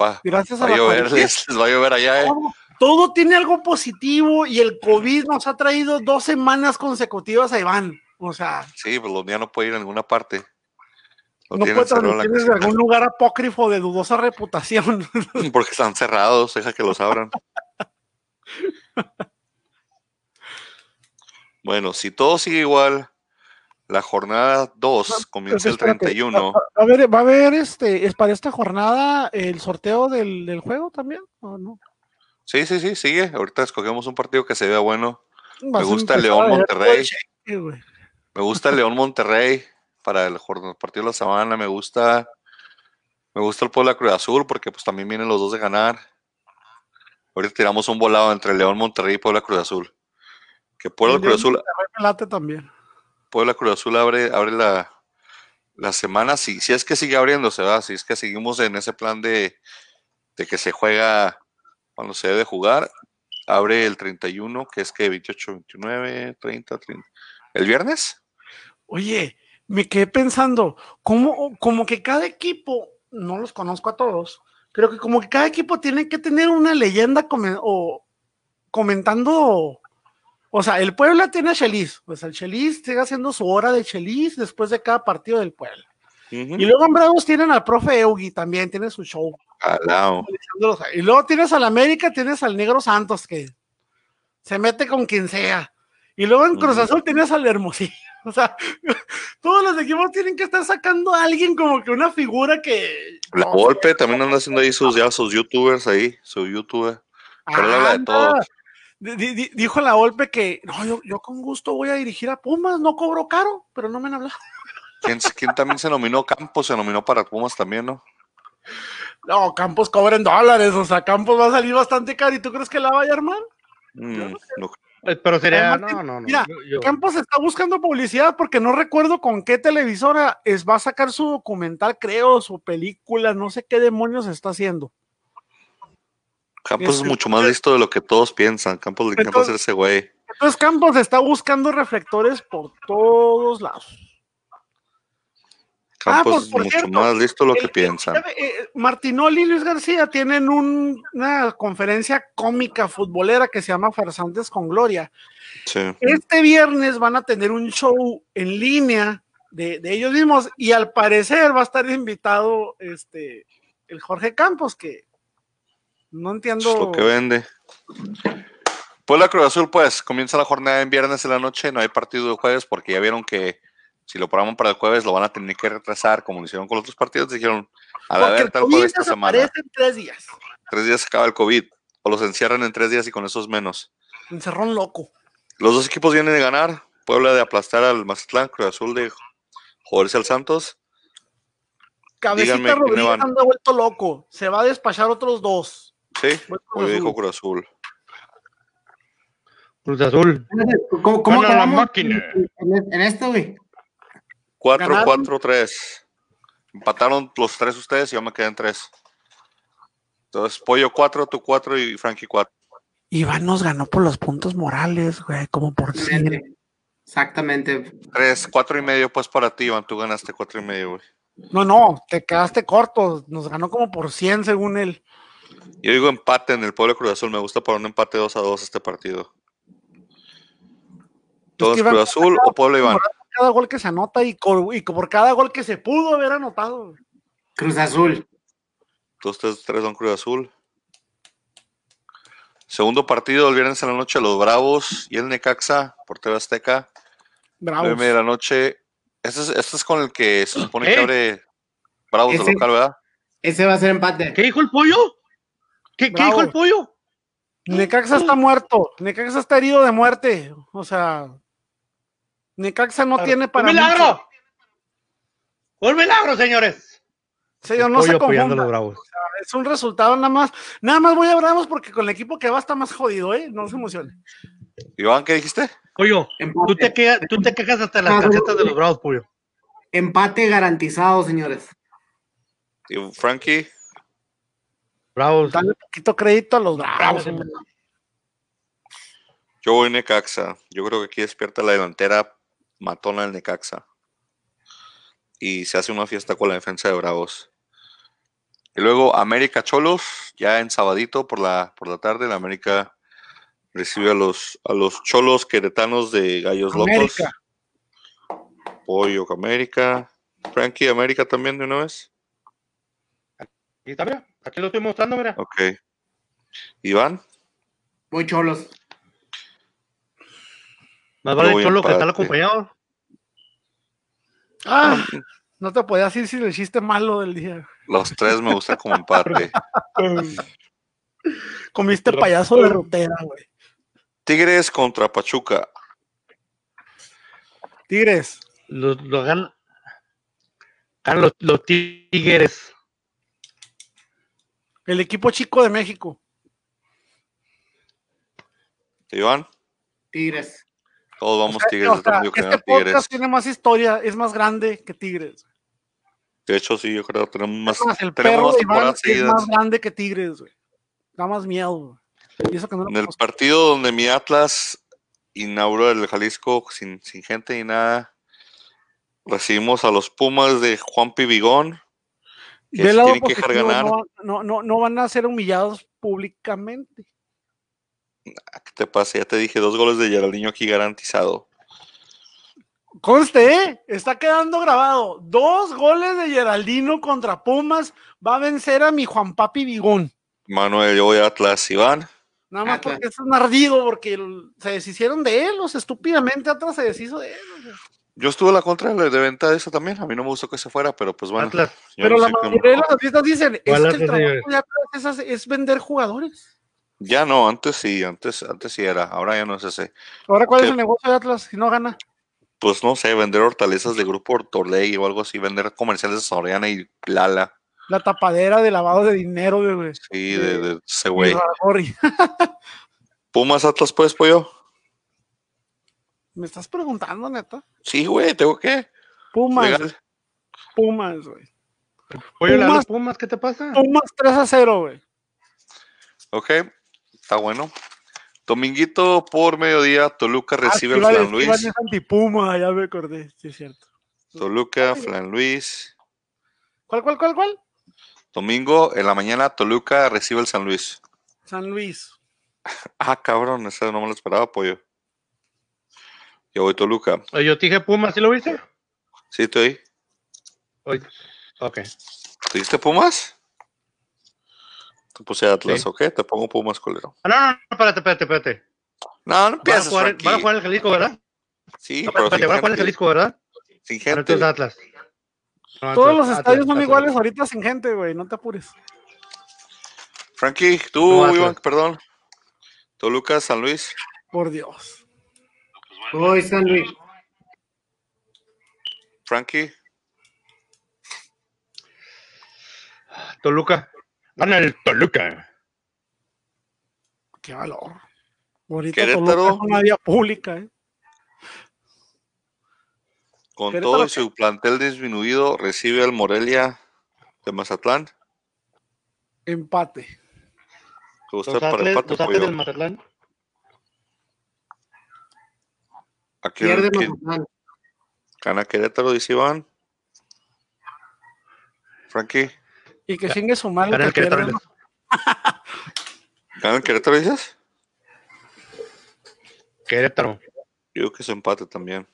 Speaker 1: Va-
Speaker 3: Gracias
Speaker 1: Va
Speaker 3: a
Speaker 1: a
Speaker 3: la
Speaker 1: llover, les, les va a llover allá, ¿eh?
Speaker 3: todo, todo tiene algo positivo y el COVID nos ha traído dos semanas consecutivas a Iván. O sea,
Speaker 1: Sí, pues los días no puede ir a ninguna parte.
Speaker 3: No puede transmitir desde algún lugar apócrifo de dudosa reputación.
Speaker 1: porque están cerrados, deja que los abran. Bueno, si todo sigue igual, la jornada 2 comienza el
Speaker 3: Espérate,
Speaker 1: 31.
Speaker 3: ¿Va a haber, va a haber este, es para esta jornada el sorteo del, del juego también? ¿O no?
Speaker 1: Sí, sí, sí, sigue. Ahorita escogemos un partido que se vea bueno.
Speaker 3: A
Speaker 1: gusta León
Speaker 3: a ver
Speaker 1: Monterrey. Me gusta el León Monterrey para el partido de la semana. Me gusta, me gusta el Puebla Cruz Azul porque pues también vienen los dos de ganar. Ahorita tiramos un volado entre León Monterrey y Puebla Cruz Azul. Que Puebla Cruz Azul,
Speaker 3: late también.
Speaker 1: Puebla Cruz Azul abre, abre la, la semana. Si, si es que sigue abriéndose, ¿verdad? Si es que seguimos en ese plan de, de que se juega cuando se debe jugar. Abre el 31, que es que 28, 29, 30, 30. ¿El viernes?
Speaker 3: Oye, me quedé pensando, ¿cómo, como que cada equipo, no los conozco a todos, creo que como que cada equipo tiene que tener una leyenda o comentando, o sea, el Puebla tiene a Chelis, pues el Chelis sigue haciendo su hora de Chelis después de cada partido del Puebla. Y luego en Bravos tienen al profe Eugi también, tiene su show.
Speaker 1: Alao.
Speaker 3: Y luego tienes al América, tienes al Negro Santos que se mete con quien sea. Y luego en Cruz. Azul tienes al Hermosillo. O sea, todos los equipos tienen que estar sacando a alguien como que una figura que.
Speaker 1: La
Speaker 3: no,
Speaker 1: Volpe también anda haciendo ahí sus, ya sus youtubers ahí, su youtuber. Pero habla de
Speaker 3: anda. Dijo la Volpe que no, yo, yo con gusto voy a dirigir a Pumas, no cobro caro, pero no me han hablado.
Speaker 1: ¿Quién, quién también se nominó? Campos se nominó para Pumas también, ¿no?
Speaker 3: No, Campos cobra en dólares, o sea, Campos va a salir bastante caro. ¿Y tú crees que la vaya a armar?
Speaker 1: Mm, no-
Speaker 2: Eh, Pero sería,
Speaker 3: Además,
Speaker 2: no, no, no.
Speaker 3: mira,
Speaker 2: yo- yo-
Speaker 3: Campos está buscando publicidad porque no recuerdo con qué televisora es, va a sacar su documental, creo, su película, no sé qué demonios está haciendo.
Speaker 1: Campos es mucho más listo de lo que todos piensan. Campos le encanta hacer ese güey.
Speaker 3: Entonces Campos está buscando reflectores por todos lados.
Speaker 1: Campos
Speaker 3: pues,
Speaker 1: es
Speaker 3: por
Speaker 1: mucho
Speaker 3: cierto,
Speaker 1: más listo de lo que piensan.
Speaker 3: eh, eh, Martinoli y Luis García tienen un- una conferencia cómica futbolera que se llama Farsantes con Gloria.
Speaker 1: Sí.
Speaker 3: Este viernes van a tener un show en línea de, de ellos mismos y al parecer va a estar invitado este el Jorge Campos que no entiendo.
Speaker 1: es lo que vende. Puebla Cruz Azul, pues, comienza la jornada en viernes en la noche, no hay partido de jueves porque ya vieron que si lo programan para el jueves lo van a tener que retrasar, como lo hicieron con los otros partidos, dijeron, a la
Speaker 3: porque el
Speaker 1: jueves esta semana.
Speaker 3: tres días.
Speaker 1: Tres días se acaba el COVID, o los encierran en tres días y con eso es menos.
Speaker 3: Encerrón loco.
Speaker 1: Los dos equipos vienen de ganar, Puebla de aplastar al Mazatlán, Cruz Azul de joderse al Santos.
Speaker 3: Cabecita
Speaker 1: Díganme
Speaker 3: Rodríguez anda vuelto loco. Se va a despachar otros dos.
Speaker 1: Sí, hoy dijo Cruz Azul.
Speaker 2: Cruz Azul.
Speaker 4: ¿Cómo, cómo
Speaker 2: la máquina.
Speaker 4: En, en esto, güey.
Speaker 1: 4-4-3. Empataron los tres ustedes y yo me quedé en tres. Entonces, Pollo 4, tú 4 y Frankie 4.
Speaker 3: Iván nos ganó por los puntos morales, güey, como por cien.
Speaker 4: Exactamente.
Speaker 1: 3, 4 y medio, pues para ti, Iván. Tú ganaste 4 y medio, güey.
Speaker 3: No, no, te quedaste corto. Nos ganó como por 100 según él.
Speaker 1: Yo digo empate en el Pueblo Cruz Azul. Me gusta para un empate 2 a 2 este partido. Entonces,
Speaker 3: Iván,
Speaker 1: Cruz Azul o Pueblo Iván.
Speaker 3: Cada gol que se anota y, por cada gol que se pudo haber anotado.
Speaker 4: Cruz Azul.
Speaker 1: Dos, tres, tres son Cruz Azul. Segundo partido el viernes en la noche, los Bravos y el Necaxa por TV Azteca.
Speaker 3: Bravos.
Speaker 1: Nueve y media de la noche. Este es, este es con el que se supone que abre Bravos de local, ¿verdad?
Speaker 4: Ese va a ser empate.
Speaker 2: ¿Qué dijo el pollo? ¿Qué, qué dijo el pollo?
Speaker 3: Necaxa está muerto. Necaxa está herido de muerte. O sea, Necaxa no tiene
Speaker 2: ¡Un
Speaker 3: para.
Speaker 2: milagro!
Speaker 3: mucho.
Speaker 2: ¡Un milagro, señores!
Speaker 3: Yo no se confunda. Es un resultado nada más. Nada más voy a Bravos porque con el equipo que va está más jodido, ¿eh? No se emocione.
Speaker 1: Iván, ¿qué dijiste?
Speaker 2: Pollo,
Speaker 4: Empate.
Speaker 2: tú te, quejas, tú te quejas hasta las tarjetas de los bravos, pollo.
Speaker 4: Empate garantizado, señores.
Speaker 1: Y Frankie,
Speaker 2: Bravos.
Speaker 3: Dale poquito crédito a los Bravos.
Speaker 1: Yo voy Necaxa. Yo creo que aquí despierta la delantera matona del Necaxa. Y se hace una fiesta con la defensa de Bravos. Y luego América Cholos, ya en sabadito por la, por la tarde, la América recibe a los, a los Cholos queretanos de Gallos Locos. Pollo América. Frankie América también de una vez.
Speaker 2: Aquí está, mira. Aquí lo estoy mostrando, mira.
Speaker 1: Ok. Iván.
Speaker 4: Voy cholos.
Speaker 2: Más vale
Speaker 1: voy
Speaker 2: Cholo que estar acompañado.
Speaker 3: Ah, no te podía decir si el chiste malo del día.
Speaker 1: Los tres me gustan como empate.
Speaker 3: Comiste payaso de rotera, güey.
Speaker 1: Tigres contra Pachuca.
Speaker 3: Tigres.
Speaker 2: Los, los ganan. Ganan los, los Tigres.
Speaker 3: El equipo chico de México.
Speaker 1: Iván.
Speaker 4: Tigres.
Speaker 1: Todos vamos
Speaker 3: O sea,
Speaker 1: Tigres.
Speaker 3: o sea, este podcast
Speaker 1: Tigres.
Speaker 3: tiene más historia, es más grande que Tigres.
Speaker 1: De hecho, sí, yo creo que tenemos más,
Speaker 3: más, el
Speaker 1: tenemos
Speaker 3: perro es más grande que Tigres, güey. Da más miedo, güey. Y eso que no lo
Speaker 1: En el
Speaker 3: conozco.
Speaker 1: partido donde mi Atlas inauguró el Jalisco sin, sin gente ni nada, recibimos a los Pumas de Juan Pibigón. Que
Speaker 3: Del
Speaker 1: se
Speaker 3: lado
Speaker 1: tienen que dejar ganar.
Speaker 3: no, no, no, van a ser humillados públicamente.
Speaker 1: Ah, ¿Qué te pasa? Ya te dije, dos goles de Geraldinho aquí garantizado.
Speaker 3: Conste, ¿eh? está quedando grabado. Dos goles de Geraldino contra Pumas. Va a vencer a mi Juan Papi Vigón.
Speaker 1: Manuel, yo voy a Atlas, Iván.
Speaker 3: Nada más
Speaker 4: Atlas.
Speaker 3: porque es un ardido, porque se deshicieron de él, los estúpidamente atrás se deshizo de él. o sea.
Speaker 1: Yo estuve en la contra de de venta de eso también. A mí no me gustó que se fuera, pero pues bueno.
Speaker 2: Atlas.
Speaker 1: yo
Speaker 3: Pero
Speaker 1: no
Speaker 3: la mayoría de los artistas dicen, es que
Speaker 2: ¿Cuál
Speaker 3: el trabajo
Speaker 2: señores?
Speaker 3: de Atlas es, hacer- es vender jugadores.
Speaker 1: Ya no, antes sí, antes, antes sí era, ahora ya no es ese.
Speaker 3: Ahora, ¿cuál es el negocio de Atlas si no gana?
Speaker 1: Pues no sé, vender hortalizas de grupo Ortoley o algo así, vender comerciales de Soriana y Lala.
Speaker 3: La tapadera de lavado de dinero, güey.
Speaker 1: Sí, de, de ese güey. Pumas Atlas, pues, pollo.
Speaker 3: ¿Me estás preguntando, neta?
Speaker 1: Sí, güey, tengo que.
Speaker 3: Pumas,
Speaker 1: Legal.
Speaker 3: Pumas, güey.
Speaker 2: Oye, ¿la-
Speaker 3: Pumas-
Speaker 2: Pumas, ¿qué te pasa?
Speaker 3: Pumas 3 a 0, güey.
Speaker 1: Ok, está bueno. Dominguito por mediodía, Toluca recibe
Speaker 3: Ah,
Speaker 1: al Flan Luis.
Speaker 3: Es antipuma, ya me acordé, sí es cierto.
Speaker 1: Toluca, Flan Luis.
Speaker 3: ¿Cuál, cuál, cuál, cuál?
Speaker 1: Domingo en la mañana, Toluca recibe el San Luis.
Speaker 3: San Luis.
Speaker 1: Ah, cabrón, esa no me lo esperaba, pollo. Yo voy Toluca.
Speaker 2: Oye, yo te dije Pumas, ¿sí lo viste?
Speaker 1: Sí, estoy.
Speaker 2: Oye, ok.
Speaker 1: ¿Te diste Pumas? Te puse Atlas,
Speaker 2: Sí.
Speaker 1: ¿ok? Te pongo Pumas, colero.
Speaker 2: Ah, no, no, no, espérate, espérate, espérate.
Speaker 1: No, no
Speaker 2: Van a jugar, van a jugar el Jalisco, ¿verdad?
Speaker 1: Sí,
Speaker 2: No,
Speaker 1: pero
Speaker 2: espérate,
Speaker 1: sin
Speaker 2: van a jugar el. Jalisco, ¿verdad?
Speaker 1: Sin gente.
Speaker 2: entonces Atlas. No,
Speaker 3: Todos los estadios son
Speaker 2: Atlas.
Speaker 3: iguales ahorita sin gente, güey. No te apures.
Speaker 1: Frankie, tú. Iván, perdón. Toluca, San Luis.
Speaker 3: Por Dios.
Speaker 4: Voy San Luis.
Speaker 1: Frankie,
Speaker 2: Toluca. Gana el Toluca.
Speaker 3: Qué valor. Ahorita
Speaker 1: Querétaro.
Speaker 3: Toluca es una vía pública, ¿eh?
Speaker 1: con
Speaker 3: Querétaro,
Speaker 1: todo y
Speaker 3: ¿qué?
Speaker 1: su plantel disminuido, recibe al Morelia de Mazatlán.
Speaker 3: Empate.
Speaker 1: ¿Te gusta
Speaker 2: Los
Speaker 1: para
Speaker 2: Atlas,
Speaker 1: empate,
Speaker 2: los del Mazatlán.
Speaker 1: Aquí
Speaker 4: Pierde
Speaker 1: ¿quién
Speaker 4: Mazatlán.
Speaker 1: gana Querétaro, dice Iván. Frankie,
Speaker 3: Y que chingue su madre.
Speaker 2: Gana el Querétaro.
Speaker 3: pierda.
Speaker 1: ¿gana el Querétaro, dices?
Speaker 2: Querétaro.
Speaker 1: Yo digo que es empate también.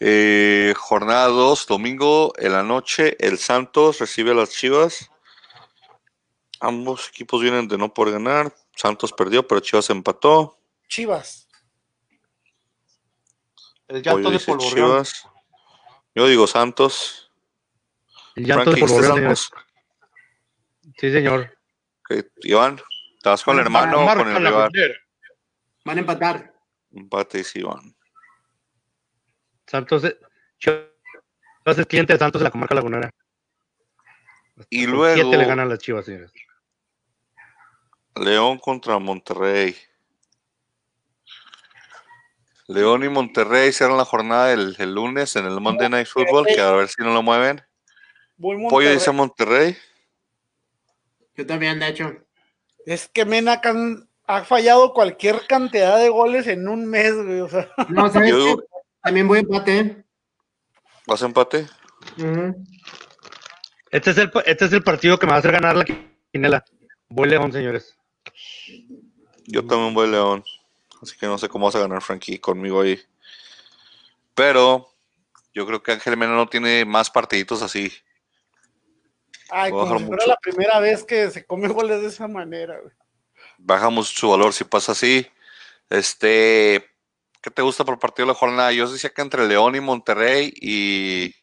Speaker 1: Eh, jornada 2, domingo en la noche, el Santos recibe a las Chivas. Ambos equipos vienen de no por ganar. Santos perdió, pero Chivas empató.
Speaker 3: Chivas.
Speaker 2: El llanto de Polvorreón.
Speaker 1: Chivas. Yo digo Santos.
Speaker 2: El llanto de
Speaker 1: Frankie, ¿dice
Speaker 2: Polvorreón? Sí, señor.
Speaker 1: Ok, Iván, ¿estás con el hermano o con el rival?
Speaker 4: Van a empatar.
Speaker 1: Empate, dice Iván.
Speaker 2: Santos. eh, Chivas es cliente de Santos de la comarca lagunera.
Speaker 1: Y luego-
Speaker 2: Siete le ganan las Chivas, señores.
Speaker 1: León contra Monterrey. León y Monterrey cierran la jornada el, el lunes en el Monday Night Football, que a ver si no lo mueven.
Speaker 3: Voy
Speaker 1: Pollo dice Monterrey.
Speaker 4: Yo también, de hecho.
Speaker 3: Es que Mena can- ha fallado cualquier cantidad de goles en un mes, güey. O sea,
Speaker 4: No, ¿sabes
Speaker 1: Yo
Speaker 4: qué?
Speaker 1: digo-
Speaker 4: También voy a empate. ¿eh?
Speaker 1: ¿Vas a empate?
Speaker 2: Este es, el, este es el partido que me va a hacer ganar la quinela. Voy León, señores.
Speaker 1: Yo también voy León. Así que no sé cómo vas a ganar, Frankie, conmigo ahí. Pero yo creo que Ángel Mena no tiene más partiditos así.
Speaker 3: ay, como si fuera la primera vez que se come goles de esa manera, güey.
Speaker 1: Bajamos su valor si pasa así. Este, ¿qué te gusta por partido de la jornada? Yo decía que entre León y Monterrey y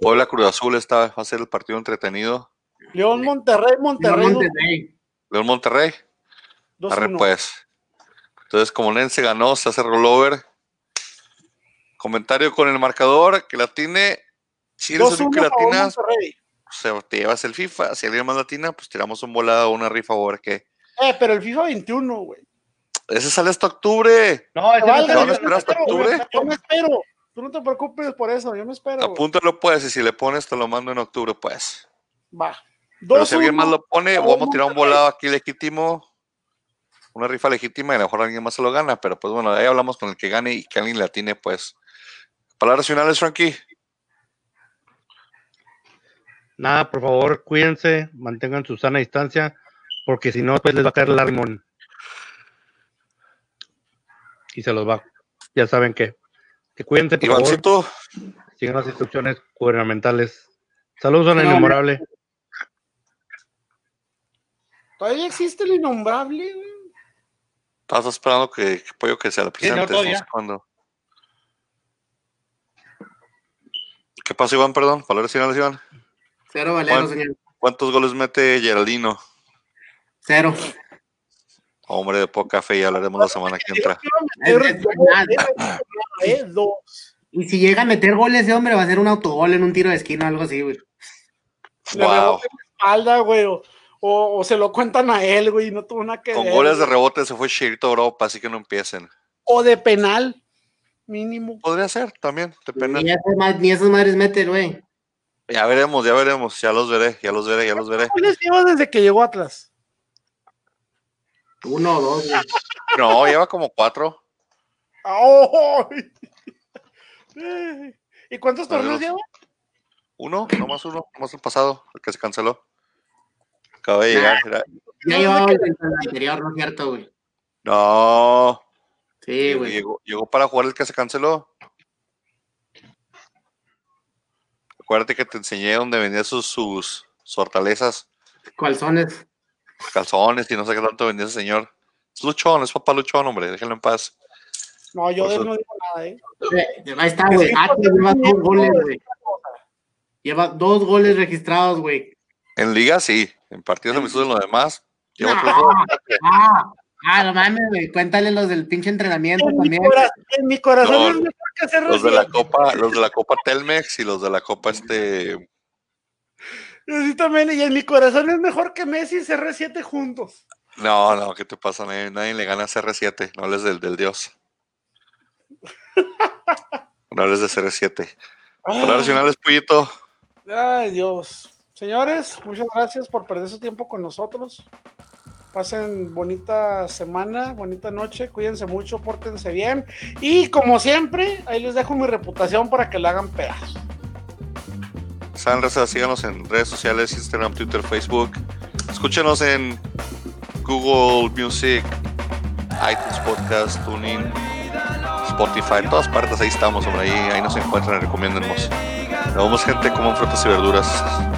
Speaker 1: Puebla Cruz Azul está, va a ser el partido entretenido.
Speaker 3: León Monterrey, Monterrey,
Speaker 4: León, Monterrey.
Speaker 1: León Monterrey,
Speaker 3: 2-1.
Speaker 1: pues. Entonces, como Nense ganó, se hace rollover. Comentario con el marcador, que la tiene. Si eres el
Speaker 3: 2-1
Speaker 1: único que latinas, o sea, te llevas el FIFA. Si alguien más latina, pues tiramos un volado o una rifa a ver qué.
Speaker 3: Eh, pero el FIFA 21, güey.
Speaker 1: Ese sale hasta octubre.
Speaker 2: No, ese
Speaker 3: Vale,
Speaker 2: no
Speaker 1: esperar hasta octubre?
Speaker 3: Yo me espero. Tú no te preocupes por eso, yo me espero.
Speaker 1: Apúntalo pues, y si le pones, te lo mando en octubre, pues.
Speaker 3: Va.
Speaker 1: Pero si alguien
Speaker 3: 2-1.
Speaker 1: más lo pone, vamos a tirar un volado aquí legítimo. Una rifa legítima y a lo mejor alguien más se lo gana. Pero pues bueno, ahí hablamos con el que gane y que alguien le atine, pues. Palabras finales, Frankie.
Speaker 2: Nada, por favor, cuídense, mantengan su sana distancia, porque si no, pues les va a caer la rimón. Y se los va. Ya saben que. Que cuídense, por favor.
Speaker 1: Ivancito,
Speaker 2: Sigan las instrucciones gubernamentales. Saludos a la
Speaker 4: No,
Speaker 2: innombrable.
Speaker 3: Todavía existe el innombrable, güey.
Speaker 1: Estás esperando que, que Pollo que se la presente. no
Speaker 2: todavía.
Speaker 1: sé cuándo. ¿Qué pasa, Iván? Perdón, palabras finales, Iván.
Speaker 4: Cero Valero, señor.
Speaker 1: ¿Cuántos goles mete Geraldino?
Speaker 4: Cero.
Speaker 1: Hombre de poca fe, ya hablaremos la semana que entra.
Speaker 4: Y si llega a meter goles ese hombre, va a ser un autogol en un tiro de esquina o algo así, güey.
Speaker 1: Wow.
Speaker 3: la espalda, güey. O, se lo cuentan a él, güey, y no tuvo nada que
Speaker 1: Con
Speaker 3: ver.
Speaker 1: goles de rebote se fue Chirito Europa, así que no empiecen.
Speaker 3: O de penal, mínimo.
Speaker 1: Podría ser también, depende.
Speaker 4: Ni esas, ni esas madres meten, güey.
Speaker 1: Ya veremos, ya veremos, ya los veré, ya los veré, ya los veré.
Speaker 3: ¿Cuántos lleva desde que llegó Atlas?
Speaker 4: Uno dos, güey.
Speaker 1: No, lleva como cuatro.
Speaker 3: ¡Ay! Eh, ¿Y cuántos torneos lleva?
Speaker 1: Uno, nomás uno, nomás el pasado, el que se canceló. Acaba de llegar. era-
Speaker 4: Ya llevaba el anterior, ¿no es cierto, güey?
Speaker 1: No,
Speaker 4: Sí, güey.
Speaker 1: llegó, llegó para jugar el que se canceló. Acuérdate que te enseñé donde vendía sus, sus, sus hortalezas,
Speaker 4: Calzones.
Speaker 1: calzones y no sé qué tanto vendía ese señor. Es luchón, es papá luchón, hombre, déjenlo en paz.
Speaker 3: No, yo de él no digo nada, ¿eh?
Speaker 4: Eh, Ahí está, güey. Atlas lleva dos goles, güey. Lleva dos goles registrados, güey.
Speaker 1: En liga sí, en partidos amistosos en lo demás.
Speaker 4: No.
Speaker 1: goles.
Speaker 4: Ah, ah, no mames, güey. Cuéntale los del pinche entrenamiento
Speaker 3: En mi,
Speaker 4: también.
Speaker 3: en mi corazón
Speaker 1: No,
Speaker 3: es mejor que hacer
Speaker 1: Los de la copa, los de la copa Telmex y los de la copa este
Speaker 3: Sí, también, y en mi corazón es mejor que Messi y CR7 juntos.
Speaker 1: No, no, ¿qué te pasa? Nadie, nadie le gana a CR7, no hables del, del dios. No hables de CR7. Palabras finales, Puyito.
Speaker 3: Ay, Dios. Señores, muchas gracias por perder su tiempo con nosotros. Pasen bonita semana, bonita noche, cuídense mucho, pórtense bien. Y como siempre, ahí les dejo mi reputación para que la hagan pedazos.
Speaker 1: Saben, raza, síganos en redes sociales, Instagram, Twitter, Facebook. Escúchenos en Google Music, iTunes Podcast, TuneIn, Spotify, en todas partes ahí estamos, hombre. Ahí, ahí nos encuentran, recomiéndennos. Nos vemos gente como frutas y verduras.